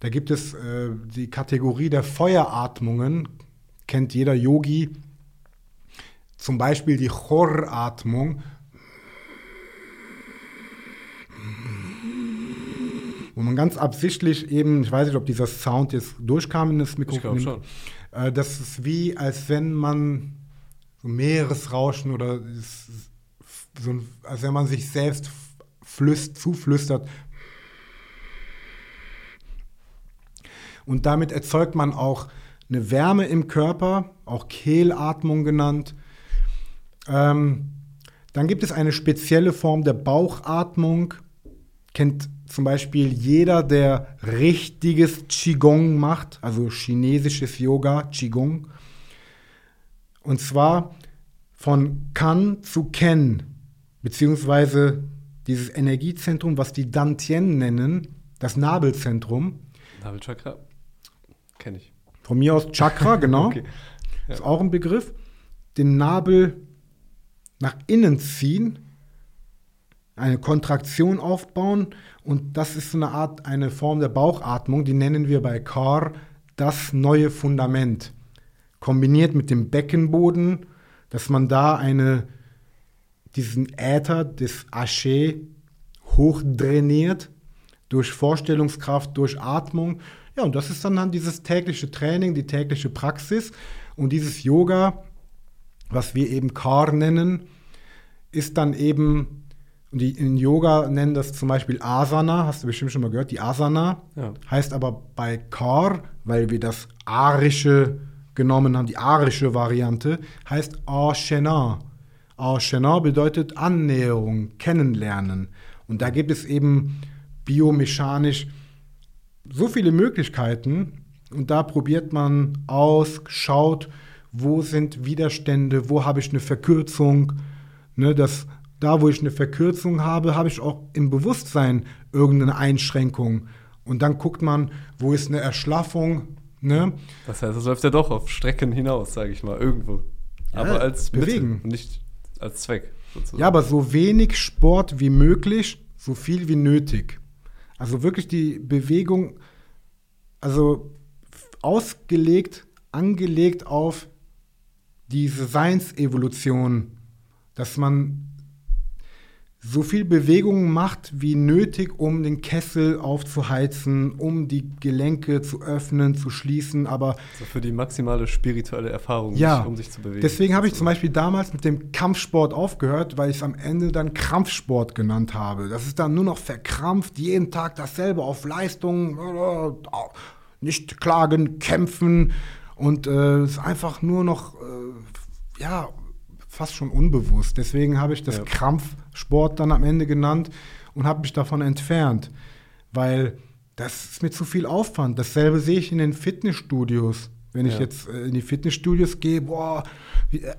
Da gibt es äh, die Kategorie der Feueratmungen, kennt jeder Yogi. Zum Beispiel die Chor-Atmung. Wo man ganz absichtlich eben, ich weiß nicht, ob dieser Sound jetzt durchkam in das ich Mikrofon. glaube schon. Äh, das ist wie, als wenn man so Meeresrauschen oder so, ein- als wenn man sich selbst flüst, zuflüstert. Und damit erzeugt man auch eine Wärme im Körper, auch Kehlatmung genannt. Ähm, dann gibt es eine spezielle Form der Bauchatmung. kennt zum Beispiel jeder, der richtiges Qigong macht, also chinesisches Yoga, Qigong. Und zwar von Kan zu Ken, beziehungsweise dieses Energiezentrum, was die Dantien nennen, das Nabelzentrum. Nabelchakra? Kenne ich. Von mir aus Chakra, genau. Okay. Ist auch ein Begriff. Den Nabel nach innen ziehen, eine Kontraktion aufbauen und das ist so eine Art, eine Form der Bauchatmung, die nennen wir bei Car das neue Fundament. Kombiniert mit dem Beckenboden, dass man da eine, diesen Äther des Asche hochdrainiert durch Vorstellungskraft, durch Atmung. Ja, und das ist dann, dann dieses tägliche Training, die tägliche Praxis. Und dieses Yoga, was wir eben Kar nennen, ist dann eben, die in Yoga nennen das zum Beispiel Asana, hast du bestimmt schon mal gehört, die Asana. Ja. Heißt aber bei Kar, weil wir das arische genommen haben, die arische Variante, heißt Ashena. Ashena bedeutet Annäherung, kennenlernen. Und da gibt es eben biomechanisch so viele Möglichkeiten und da probiert man aus, schaut, wo sind Widerstände, wo habe ich eine Verkürzung. Ne, das, da, wo ich eine Verkürzung habe, habe ich auch im Bewusstsein irgendeine Einschränkung. Und dann guckt man, wo ist eine Erschlaffung. Ne? Das heißt, es läuft ja doch auf Strecken hinaus, sage ich mal, irgendwo. Ja, aber als bewegen. Mittel, nicht als Zweck. Sozusagen. Ja, aber so wenig Sport wie möglich, so viel wie nötig. Also wirklich die Bewegung, also ausgelegt, angelegt auf diese Seinsevolution, dass man so viel Bewegung macht wie nötig, um den Kessel aufzuheizen, um die Gelenke zu öffnen, zu schließen, aber so für die maximale spirituelle Erfahrung, ja, um sich zu bewegen. deswegen habe ich zum Beispiel damals mit dem Kampfsport aufgehört, weil ich es am Ende dann Krampfsport genannt habe. Das ist dann nur noch verkrampft, jeden Tag dasselbe auf Leistung, äh, nicht klagen, kämpfen und äh, es ist einfach nur noch, äh, ja, fast schon unbewusst. Deswegen habe ich das Ja. Krampfsport dann am Ende genannt und habe mich davon entfernt, weil das ist mir zu viel Aufwand. Dasselbe sehe ich in den Fitnessstudios. Wenn ich Ja. jetzt äh, in die Fitnessstudios gehe, boah,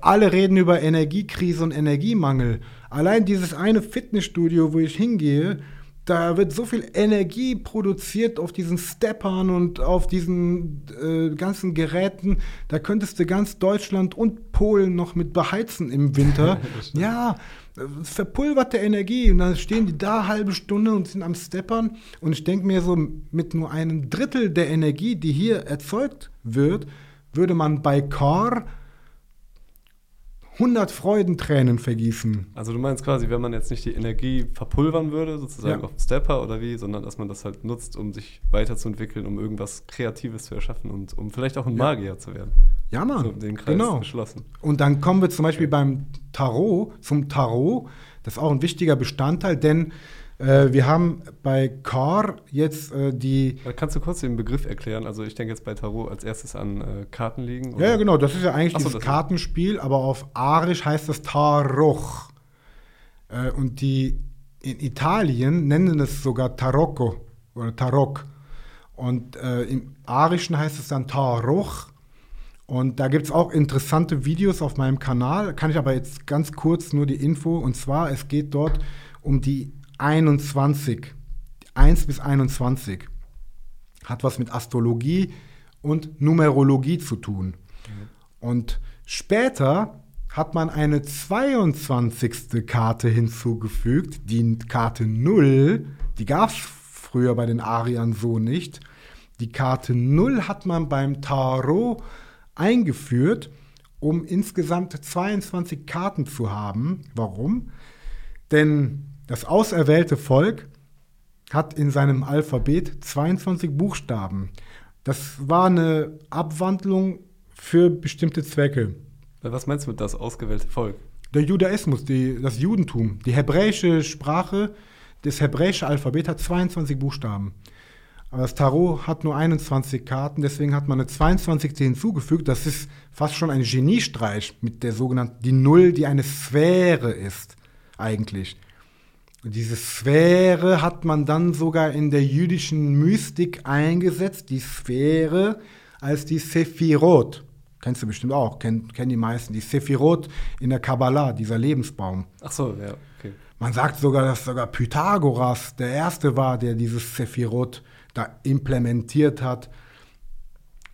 alle reden über Energiekrise und Energiemangel. Allein dieses eine Fitnessstudio, wo ich hingehe, da wird so viel Energie produziert auf diesen Steppern und auf diesen äh, ganzen Geräten. Da könntest du ganz Deutschland und Polen noch mit beheizen im Winter. ja, verpulverte Energie. Und dann stehen die da halbe Stunde und sind am Steppern. Und ich denke mir so, mit nur einem Drittel der Energie, die hier erzeugt wird, würde man bei Car 100 Freudentränen vergießen. Also du meinst quasi, wenn man jetzt nicht die Energie verpulvern würde, sozusagen Ja. auf dem Stepper oder wie, sondern dass man das halt nutzt, um sich weiterzuentwickeln, um irgendwas Kreatives zu erschaffen und um vielleicht auch ein Ja. Magier zu werden. Ja, Mann. So den Kreis genau. geschlossen. Und dann kommen wir zum Beispiel beim Tarot, zum Tarot. Das ist auch ein wichtiger Bestandteil, denn äh, wir haben bei Car jetzt äh, die. Kannst du kurz den Begriff erklären? Also ich denke jetzt bei Tarot als erstes an äh, Karten liegen. Ja, ja, genau, das ist ja eigentlich Ach so, dieses das- Kartenspiel, aber auf Arisch heißt das Taroch. Äh, und die in Italien nennen es sogar Tarocco oder Tarok. Und äh, im Arischen heißt es dann Taroch. Und da gibt es auch interessante Videos auf meinem Kanal. Kann ich aber jetzt ganz kurz nur die Info. Und zwar, es geht dort um die 21. 1 bis 21. Hat was mit Astrologie und Numerologie zu tun. Und später hat man eine 22. Karte hinzugefügt, die Karte 0. Die gab es früher bei den Ariern so nicht. Die Karte 0 hat man beim Tarot eingeführt, um insgesamt 22 Karten zu haben. Warum? Denn das auserwählte Volk hat in seinem Alphabet 22 Buchstaben. Das war eine Abwandlung für bestimmte Zwecke. Was meinst du mit das ausgewählte Volk? Der Judaismus, die, das Judentum, die hebräische Sprache, das hebräische Alphabet hat 22 Buchstaben. Aber das Tarot hat nur 21 Karten, deswegen hat man eine 22. hinzugefügt. Das ist fast schon ein Geniestreich mit der sogenannten, die Null, die eine Sphäre ist, eigentlich. Diese Sphäre hat man dann sogar in der jüdischen Mystik eingesetzt, die Sphäre als die Sephirot. Kennst du bestimmt auch, kennen, kennen die meisten. Die Sephirot in der Kabbalah, dieser Lebensbaum. Ach so, ja, okay. Man sagt sogar, dass sogar Pythagoras der Erste war, der dieses Sephirot da implementiert hat.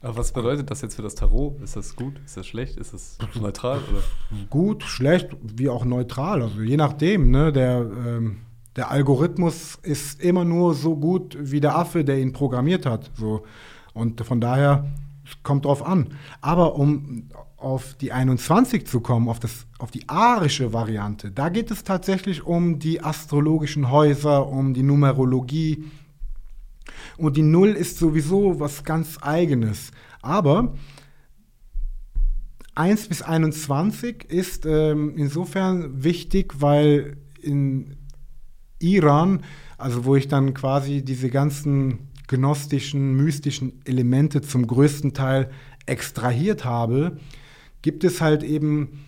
Aber was bedeutet das jetzt für das Tarot? Ist das gut? Ist das schlecht? Ist das neutral? Oder? Gut, schlecht, wie auch neutral. Also je nachdem. Ne? Der, ähm, der Algorithmus ist immer nur so gut wie der Affe, der ihn programmiert hat. So. Und von daher kommt drauf an. Aber um auf die 21 zu kommen, auf, das, auf die arische Variante, da geht es tatsächlich um die astrologischen Häuser, um die Numerologie. Und die Null ist sowieso was ganz eigenes. Aber 1 bis 21 ist ähm, insofern wichtig, weil in Iran, also wo ich dann quasi diese ganzen gnostischen, mystischen Elemente zum größten Teil extrahiert habe, gibt es halt eben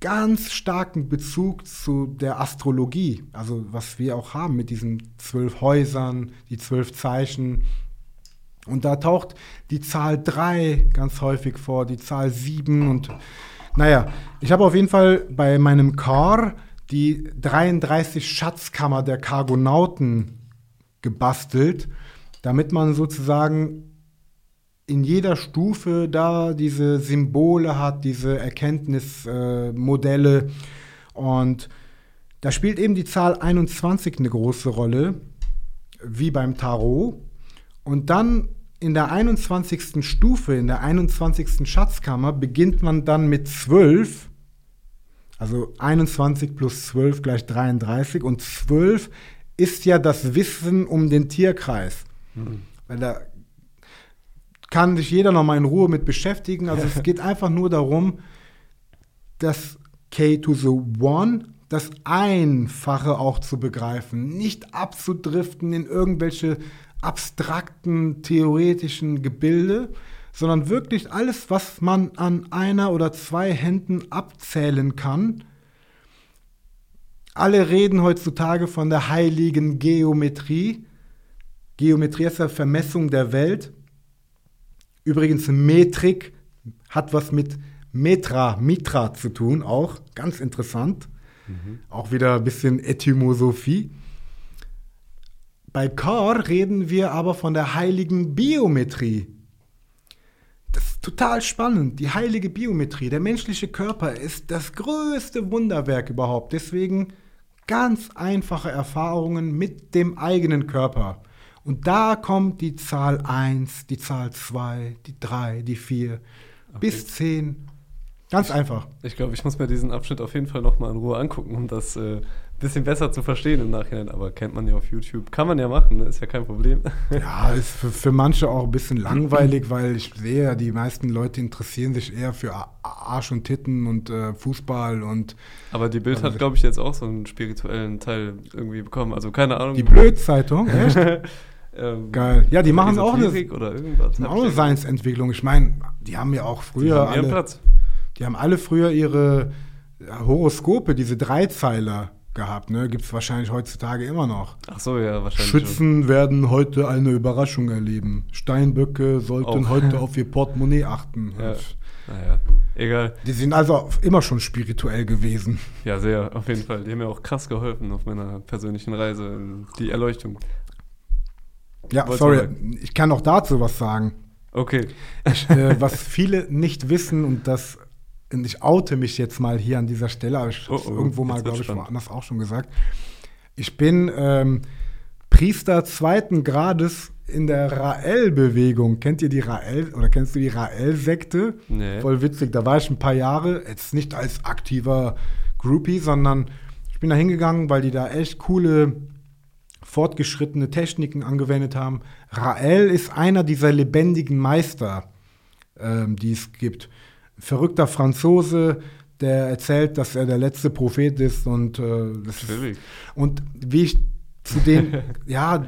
ganz starken Bezug zu der Astrologie, also was wir auch haben mit diesen zwölf Häusern, die zwölf Zeichen. Und da taucht die Zahl 3 ganz häufig vor, die Zahl 7 und naja, ich habe auf jeden Fall bei meinem Car die 33 Schatzkammer der Kargonauten gebastelt, damit man sozusagen in jeder Stufe da diese Symbole hat, diese Erkenntnismodelle. Äh, und da spielt eben die Zahl 21 eine große Rolle, wie beim Tarot. Und dann in der 21. Stufe, in der 21. Schatzkammer, beginnt man dann mit 12. Also 21 plus 12 gleich 33. Und 12 ist ja das Wissen um den Tierkreis. Mhm. Weil da kann sich jeder noch mal in Ruhe mit beschäftigen. Also es geht einfach nur darum, das K to the One, das Einfache auch zu begreifen, nicht abzudriften in irgendwelche abstrakten, theoretischen Gebilde, sondern wirklich alles, was man an einer oder zwei Händen abzählen kann. Alle reden heutzutage von der heiligen Geometrie. Geometrie ist ja Vermessung der Welt. Übrigens, Metrik hat was mit Metra, Mitra zu tun, auch ganz interessant. Mhm. Auch wieder ein bisschen Etymosophie. Bei Core reden wir aber von der heiligen Biometrie. Das ist total spannend. Die heilige Biometrie. Der menschliche Körper ist das größte Wunderwerk überhaupt. Deswegen ganz einfache Erfahrungen mit dem eigenen Körper. Und da kommt die Zahl 1, die Zahl 2, die 3, die 4 okay. bis 10. Ganz ich, einfach. Ich glaube, ich muss mir diesen Abschnitt auf jeden Fall nochmal in Ruhe angucken, um das ein äh, bisschen besser zu verstehen im Nachhinein. Aber kennt man ja auf YouTube. Kann man ja machen, ne? ist ja kein Problem. Ja, ist für, für manche auch ein bisschen langweilig, weil ich sehe ja, die meisten Leute interessieren sich eher für Arsch und Titten und äh, Fußball und. Aber die Bild also hat, glaube ich, jetzt auch so einen spirituellen Teil irgendwie bekommen. Also keine Ahnung. Die Blödzeitung, echt? Ähm, Geil. Ja, die machen auch eine, oder irgendwas. auch eine Science-Entwicklung. Ich meine, die haben ja auch früher. Die haben, alle, Platz. die haben alle früher ihre Horoskope, diese Dreizeiler gehabt. Ne? Gibt es wahrscheinlich heutzutage immer noch. Ach so, ja, wahrscheinlich. Schützen schon. werden heute eine Überraschung erleben. Steinböcke sollten auch. heute auf ihr Portemonnaie achten. Ja. Naja, egal. Die sind also immer schon spirituell gewesen. Ja, sehr, auf jeden Fall. Die haben mir auch krass geholfen auf meiner persönlichen Reise. Die Erleuchtung. Ja, Wollt's sorry, ich kann auch dazu was sagen. Okay. Ich, äh, was viele nicht wissen und das, und ich oute mich jetzt mal hier an dieser Stelle, aber ich habe oh, oh, irgendwo mal, glaube ich, woanders auch schon gesagt. Ich bin ähm, Priester zweiten Grades in der Rael-Bewegung. Kennt ihr die Rael oder kennst du die Rael-Sekte? Nee. Voll witzig. Da war ich ein paar Jahre, jetzt nicht als aktiver Groupie, sondern ich bin da hingegangen, weil die da echt coole fortgeschrittene Techniken angewendet haben. Rael ist einer dieser lebendigen Meister, ähm, die es gibt. Verrückter Franzose, der erzählt, dass er der letzte Prophet ist und äh, das ist, und wie ich zu dem, ja,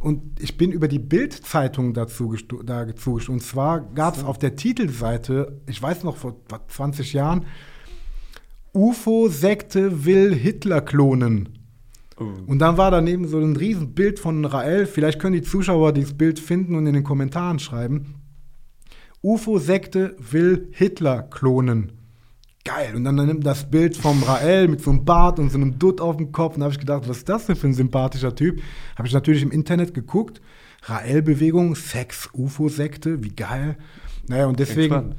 und ich bin über die Bild-Zeitung dazu, dazu und zwar gab es so. auf der Titelseite, ich weiß noch vor 20 Jahren, UFO-Sekte will Hitler klonen. Oh. Und dann war daneben so ein Riesenbild von Rael. Vielleicht können die Zuschauer dieses Bild finden und in den Kommentaren schreiben. UFO-Sekte will Hitler klonen. Geil. Und dann nimmt das Bild vom Rael mit so einem Bart und so einem Dutt auf dem Kopf. Und da habe ich gedacht, was ist das denn für ein sympathischer Typ? Habe ich natürlich im Internet geguckt. Rael-Bewegung, Sex, UFO-Sekte, wie geil. Naja, und deswegen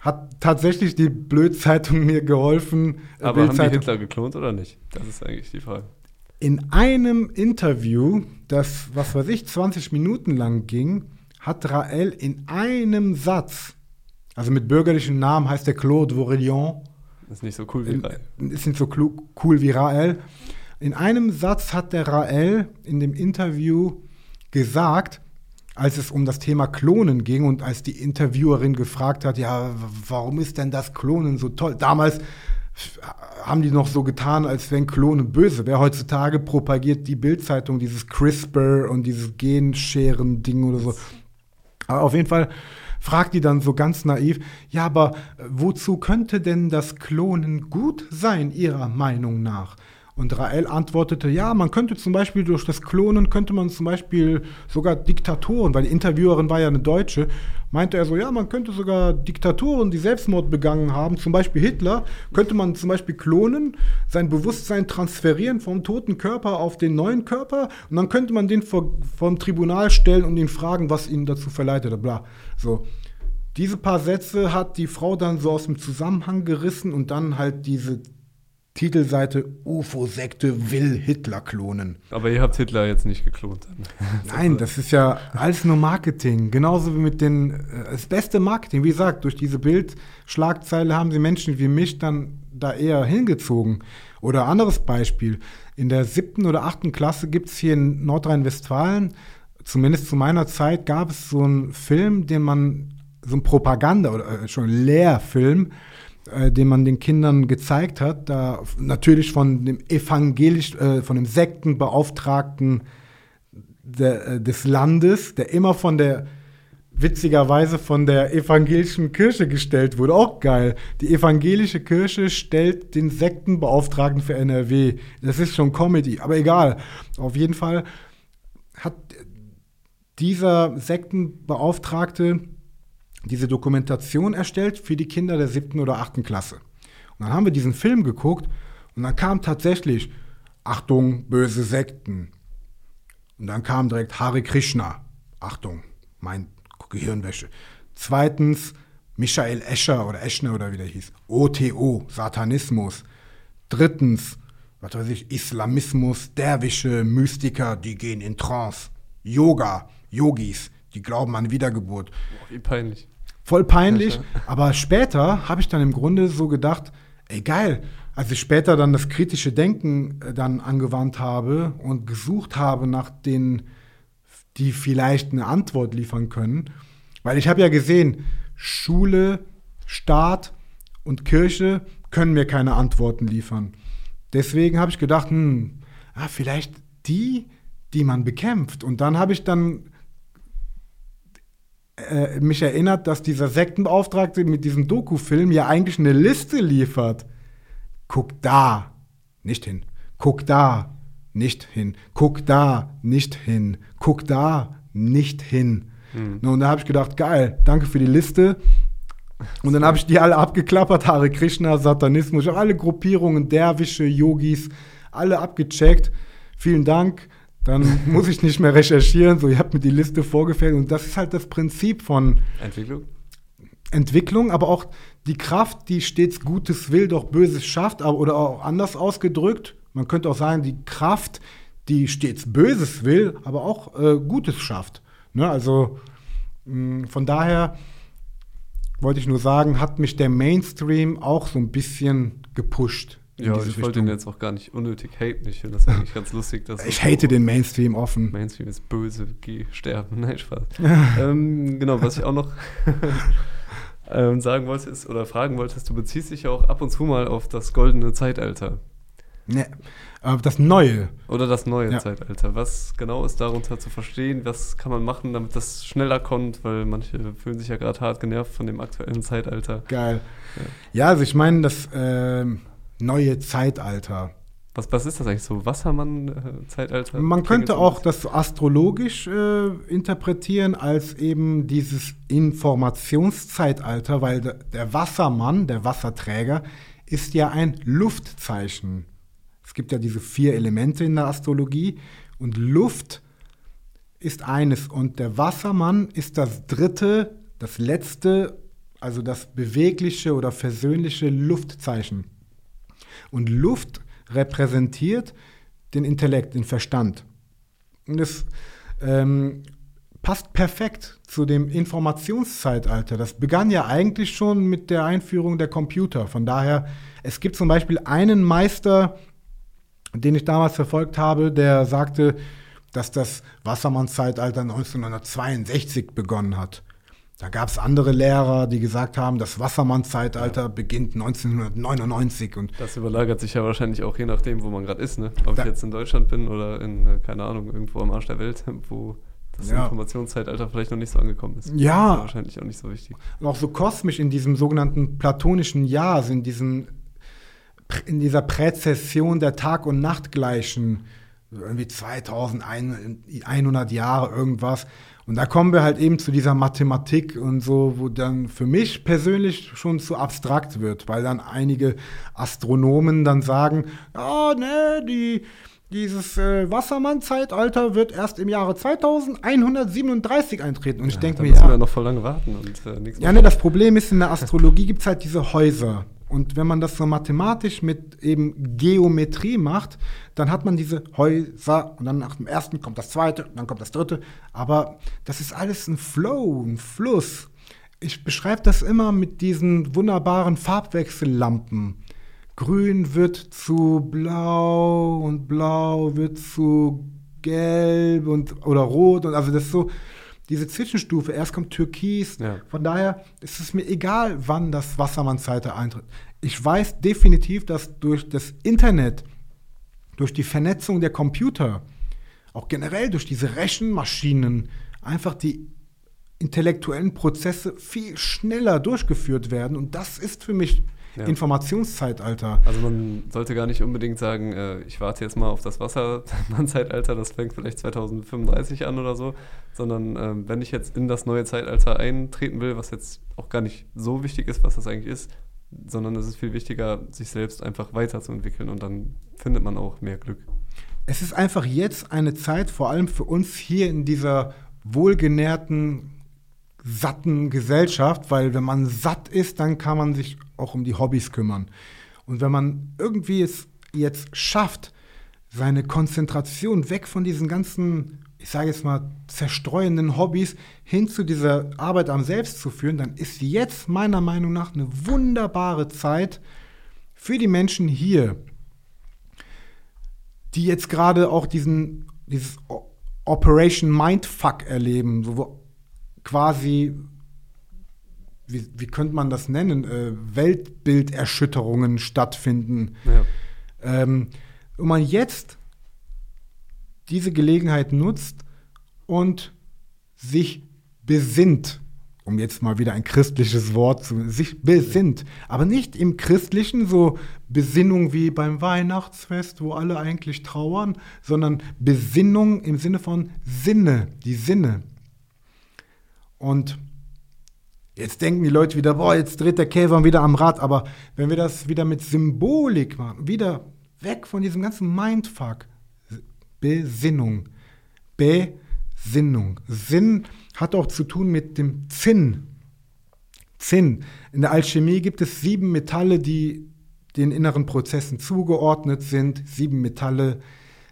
hat tatsächlich die Blödzeitung mir geholfen. äh, Aber haben die Hitler geklont oder nicht? Das ist eigentlich die Frage. In einem Interview, das, was weiß ich, 20 Minuten lang ging, hat Rael in einem Satz, also mit bürgerlichen Namen heißt er Claude Vorillon, ist nicht so cool wie Reil. ist nicht so cool wie Rael. In einem Satz hat der Rael in dem Interview gesagt, als es um das Thema Klonen ging und als die Interviewerin gefragt hat, ja, warum ist denn das Klonen so toll? Damals haben die noch so getan, als wenn Klonen böse wäre. Heutzutage propagiert die Bildzeitung dieses CRISPR und dieses Genscheren-Ding oder so. Aber auf jeden Fall fragt die dann so ganz naiv, ja, aber äh, wozu könnte denn das Klonen gut sein, Ihrer Meinung nach? Und Rael antwortete, ja, man könnte zum Beispiel durch das Klonen, könnte man zum Beispiel sogar Diktatoren, weil die Interviewerin war ja eine Deutsche, meinte er so, ja, man könnte sogar Diktatoren, die Selbstmord begangen haben, zum Beispiel Hitler, könnte man zum Beispiel klonen, sein Bewusstsein transferieren vom toten Körper auf den neuen Körper und dann könnte man den vor, vom Tribunal stellen und ihn fragen, was ihn dazu verleitet, bla. So. Diese paar Sätze hat die Frau dann so aus dem Zusammenhang gerissen und dann halt diese Titelseite UFO-Sekte will Hitler klonen. Aber ihr habt Hitler jetzt nicht geklont. Nein, das ist ja alles nur Marketing. Genauso wie mit den, äh, das beste Marketing. Wie gesagt, durch diese Bildschlagzeile haben sie Menschen wie mich dann da eher hingezogen. Oder anderes Beispiel. In der siebten oder achten Klasse gibt es hier in Nordrhein-Westfalen, zumindest zu meiner Zeit, gab es so einen Film, den man, so ein Propaganda oder äh, schon Lehrfilm, äh, den man den Kindern gezeigt hat, da natürlich von dem evangelisch, äh, von dem Sektenbeauftragten der, äh, des Landes, der immer von der witzigerweise von der evangelischen Kirche gestellt wurde. Auch geil. Die evangelische Kirche stellt den Sektenbeauftragten für NRW. Das ist schon Comedy, aber egal. Auf jeden Fall hat dieser Sektenbeauftragte diese Dokumentation erstellt für die Kinder der siebten oder achten Klasse. Und dann haben wir diesen Film geguckt und dann kam tatsächlich, Achtung, böse Sekten. Und dann kam direkt Hare Krishna. Achtung, mein Gehirnwäsche. Zweitens Michael Escher oder Eschner oder wie der hieß. OTO, Satanismus. Drittens, was weiß ich, Islamismus, Derwische, Mystiker, die gehen in Trance. Yoga, Yogis, die glauben an Wiedergeburt. Boah, wie peinlich. Voll peinlich, aber später habe ich dann im Grunde so gedacht, ey geil, als ich später dann das kritische Denken äh, dann angewandt habe und gesucht habe nach den, die vielleicht eine Antwort liefern können, weil ich habe ja gesehen, Schule, Staat und Kirche können mir keine Antworten liefern. Deswegen habe ich gedacht, hm, ah, vielleicht die, die man bekämpft. Und dann habe ich dann äh, mich erinnert, dass dieser Sektenbeauftragte mit diesem Doku-Film ja eigentlich eine Liste liefert. Guck da, nicht hin. Guck da, nicht hin. Guck da, nicht hin. Guck da, nicht hin. Na, Und da habe ich gedacht, geil, danke für die Liste. Und dann habe ich die alle abgeklappert, Hare Krishna, Satanismus, ich habe alle Gruppierungen, Derwische, Yogis, alle abgecheckt. Vielen Dank. Dann muss ich nicht mehr recherchieren, so ihr habt mir die Liste vorgeführt und das ist halt das Prinzip von Entwicklung? Entwicklung, aber auch die Kraft, die stets Gutes will, doch Böses schafft, aber, oder auch anders ausgedrückt, man könnte auch sagen, die Kraft, die stets Böses will, aber auch äh, Gutes schafft. Ne? Also mh, von daher wollte ich nur sagen, hat mich der Mainstream auch so ein bisschen gepusht. Ja, ich wollte ihn Richtung. jetzt auch gar nicht unnötig haten. Ich finde das eigentlich ganz lustig, dass Ich hate so- den Mainstream offen. Mainstream ist böse, geh sterben. Nein, Spaß. ähm, genau, was ich auch noch ähm, sagen wollte ist, oder fragen wollte, ist, du beziehst dich ja auch ab und zu mal auf das goldene Zeitalter. Ne, äh, das Neue. Oder das neue Ja. Zeitalter. Was genau ist darunter zu verstehen? Was kann man machen, damit das schneller kommt? Weil manche fühlen sich ja gerade hart genervt von dem aktuellen Zeitalter. Geil. Ja, also ich meine, das ähm, neue Zeitalter. Was, was ist das eigentlich so? Wassermann-Zeitalter? Man könnte auch das astrologisch äh, interpretieren als eben dieses Informationszeitalter, weil der, der Wassermann, der Wasserträger, ist ja ein Luftzeichen. Es gibt ja diese vier Elemente in der Astrologie und Luft ist eines und der Wassermann ist das dritte, das letzte, also das bewegliche oder versöhnliche Luftzeichen. Und Luft repräsentiert den Intellekt, den Verstand. Und das ähm, passt perfekt zu dem Informationszeitalter. Das begann ja eigentlich schon mit der Einführung der Computer. Von daher, es gibt zum Beispiel einen Meister, den ich damals verfolgt habe, der sagte, dass das Wassermann-Zeitalter 1962 begonnen hat. Da gab es andere Lehrer, die gesagt haben, das Wassermann-Zeitalter ja. beginnt 1999. Und das überlagert sich ja wahrscheinlich auch je nachdem, wo man gerade ist. Ne? Ob ich jetzt in Deutschland bin oder in, äh, keine Ahnung, irgendwo am Arsch der Welt, wo das ja. Informationszeitalter vielleicht noch nicht so angekommen ist. Ja. Ist wahrscheinlich auch nicht so wichtig. Und auch so kosmisch in diesem sogenannten platonischen Jahr, in, diesen, in dieser Präzession der Tag- und Nachtgleichen, irgendwie 2100 Jahre irgendwas und da kommen wir halt eben zu dieser Mathematik und so, wo dann für mich persönlich schon zu abstrakt wird, weil dann einige Astronomen dann sagen, ja, ne, die, dieses äh, Wassermann-Zeitalter wird erst im Jahre 2137 eintreten. Und ja, ich denke mir, ja. wir noch voll lange warten. Und, äh, ja, ne, das Problem ist, in der Astrologie gibt es halt diese Häuser. Und wenn man das so mathematisch mit eben Geometrie macht, dann hat man diese Häuser und dann nach dem ersten kommt das zweite, dann kommt das dritte. Aber das ist alles ein Flow, ein Fluss. Ich beschreibe das immer mit diesen wunderbaren Farbwechsellampen. Grün wird zu blau und blau wird zu gelb und oder rot und also das ist so diese Zwischenstufe, erst kommt Türkis. Ja. Von daher ist es mir egal, wann das Wassermann-Zeitalter eintritt. Ich weiß definitiv, dass durch das Internet, durch die Vernetzung der Computer, auch generell durch diese Rechenmaschinen, einfach die intellektuellen Prozesse viel schneller durchgeführt werden. Und das ist für mich ja. Informationszeitalter. Also man sollte gar nicht unbedingt sagen, äh, ich warte jetzt mal auf das Wasserzeitalter, das fängt vielleicht 2035 an oder so, sondern äh, wenn ich jetzt in das neue Zeitalter eintreten will, was jetzt auch gar nicht so wichtig ist, was das eigentlich ist, sondern es ist viel wichtiger, sich selbst einfach weiterzuentwickeln und dann findet man auch mehr Glück. Es ist einfach jetzt eine Zeit, vor allem für uns hier in dieser wohlgenährten, satten Gesellschaft, weil wenn man satt ist, dann kann man sich auch um die Hobbys kümmern. Und wenn man irgendwie es jetzt schafft, seine Konzentration weg von diesen ganzen, ich sage jetzt mal, zerstreuenden Hobbys hin zu dieser Arbeit am Selbst zu führen, dann ist jetzt meiner Meinung nach eine wunderbare Zeit für die Menschen hier, die jetzt gerade auch diesen, dieses Operation Mindfuck erleben, wo quasi wie, wie könnte man das nennen, äh, Weltbilderschütterungen stattfinden. Ja. Ähm, und man jetzt diese Gelegenheit nutzt und sich besinnt, um jetzt mal wieder ein christliches Wort zu, sich besinnt, aber nicht im christlichen so Besinnung wie beim Weihnachtsfest, wo alle eigentlich trauern, sondern Besinnung im Sinne von Sinne, die Sinne. Und Jetzt denken die Leute wieder, boah, jetzt dreht der Käfer wieder am Rad. Aber wenn wir das wieder mit Symbolik machen, wieder weg von diesem ganzen Mindfuck, Besinnung, Besinnung. Sinn hat auch zu tun mit dem Zinn. Zinn. In der Alchemie gibt es sieben Metalle, die den inneren Prozessen zugeordnet sind. Sieben Metalle,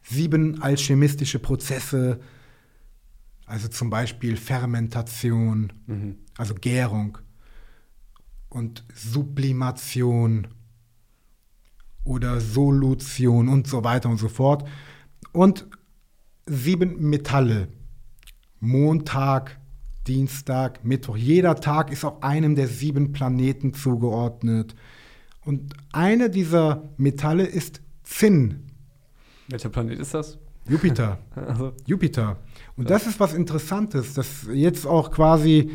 sieben alchemistische Prozesse, also zum Beispiel Fermentation, mhm. also Gärung und Sublimation oder Solution und so weiter und so fort. Und sieben Metalle. Montag, Dienstag, Mittwoch. Jeder Tag ist auch einem der sieben Planeten zugeordnet. Und eine dieser Metalle ist Zinn. Welcher Planet ist das? Jupiter. also. Jupiter. Und das ist was Interessantes, dass jetzt auch quasi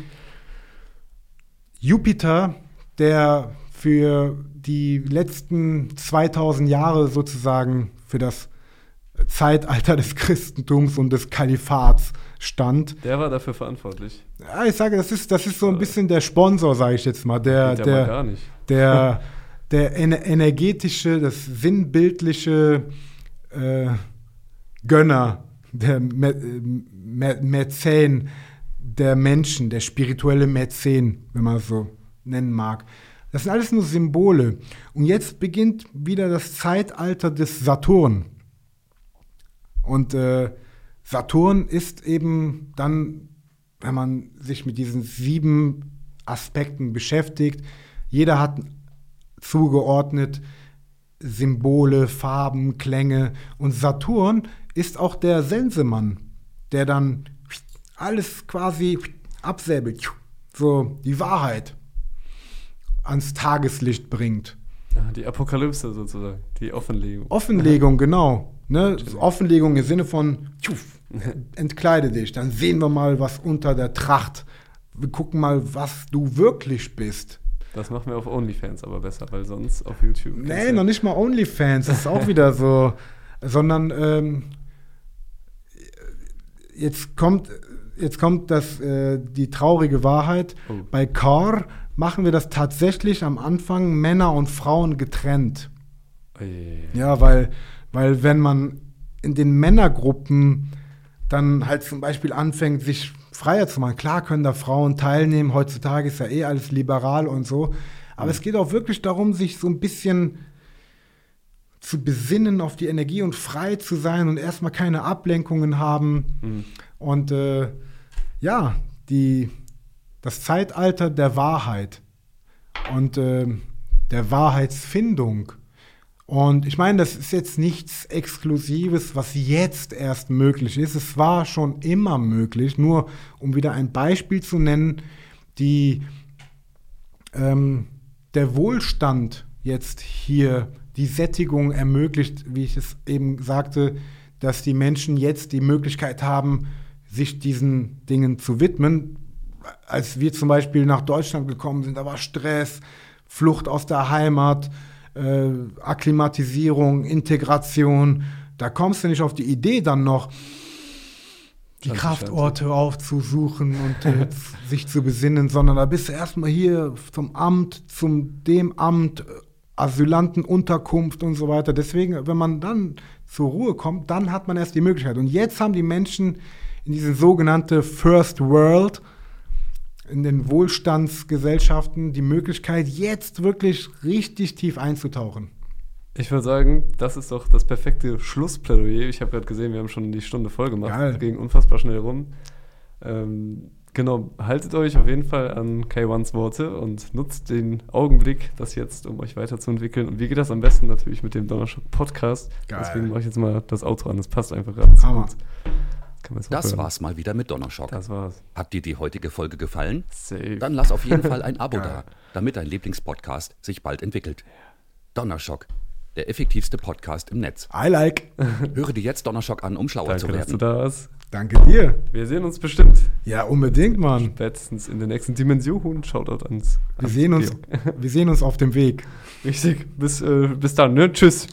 Jupiter, der für die letzten 2000 Jahre sozusagen für das Zeitalter des Christentums und des Kalifats stand. Der war dafür verantwortlich. Ja, ich sage, das ist, das ist so ein bisschen der Sponsor, sage ich jetzt mal. Der, Geht der, mal gar nicht. der, der ener- energetische, das sinnbildliche äh, Gönner, der Mä Mä Mäzen der Menschen, der spirituelle Mäzen, wenn man es so nennen mag. Das sind alles nur Symbole. Und jetzt beginnt wieder das Zeitalter des Saturn. Und äh, Saturn ist eben dann, wenn man sich mit diesen sieben Aspekten beschäftigt, jeder hat zugeordnet Symbole, Farben, Klänge. Und Saturn ist auch der Sensemann, der dann alles quasi absäbelt, so die Wahrheit ans Tageslicht bringt. Die Apokalypse sozusagen, die Offenlegung. Offenlegung, genau. Ne? Offenlegung im Sinne von, tschuf, entkleide dich, dann sehen wir mal, was unter der Tracht. Wir gucken mal, was du wirklich bist. Das machen wir auf OnlyFans aber besser, weil sonst auf YouTube. Nee, noch nicht mal OnlyFans, das ist auch wieder so. Sondern ähm, jetzt kommt, jetzt kommt das, äh, die traurige Wahrheit. Oh. Bei Car machen wir das tatsächlich am Anfang Männer und Frauen getrennt. Je. Ja, weil, weil wenn man in den Männergruppen dann halt zum Beispiel anfängt, sich freier zu machen, klar können da Frauen teilnehmen, heutzutage ist ja eh alles liberal und so, aber es geht auch wirklich darum, sich so ein bisschen zu besinnen auf die Energie und frei zu sein und erstmal keine Ablenkungen haben. Mhm. Und äh, ja, die, das Zeitalter der Wahrheit und äh, der Wahrheitsfindung. Und ich meine, das ist jetzt nichts Exklusives, was jetzt erst möglich ist. Es war schon immer möglich. Nur um wieder ein Beispiel zu nennen, die, ähm, der Wohlstand jetzt hier die Sättigung ermöglicht, wie ich es eben sagte, dass die Menschen jetzt die Möglichkeit haben, sich diesen Dingen zu widmen. Als wir zum Beispiel nach Deutschland gekommen sind, da war Stress, Flucht aus der Heimat, äh, Akklimatisierung, Integration. Da kommst du nicht auf die Idee dann noch, die Kraftorte aufzusuchen und äh, sich zu besinnen, sondern da bist du erstmal hier zum Amt, zum dem Amt, Asylantenunterkunft und so weiter. Deswegen, wenn man dann zur Ruhe kommt, dann hat man erst die Möglichkeit. Und jetzt haben die Menschen in diese sogenannte First World, in den Wohlstandsgesellschaften, die Möglichkeit, jetzt wirklich richtig tief einzutauchen. Ich würde sagen, das ist doch das perfekte Schlussplädoyer. Ich habe gerade gesehen, wir haben schon die Stunde voll gemacht. Geil. Ging unfassbar schnell rum. Ähm, genau, haltet euch auf jeden Fall an K1s Worte und nutzt den Augenblick, das jetzt, um euch weiterzuentwickeln. Und wie geht das am besten? Natürlich mit dem Donnerschock Podcast. Geil. Deswegen mache ich jetzt mal das Outro an. Das passt einfach gerade zu Hammer. gut. Das hören. war's mal wieder mit Donnerschock. Das war's. Hat dir die heutige Folge gefallen? Safe. Dann lass auf jeden Fall ein Abo da, damit dein Lieblingspodcast sich bald entwickelt. Donnerschock, der effektivste Podcast im Netz. I like. Höre dir jetzt Donnerschock an, um schlauer Danke, zu dass du werden. da warst. Danke dir. Wir sehen uns bestimmt. Ja, unbedingt, Mann. Spätestens in der nächsten Dimension. Shoutout ans. Wir ans sehen uns, wir sehen uns auf dem Weg. Richtig. Bis, äh, bis dann, ne? Tschüss.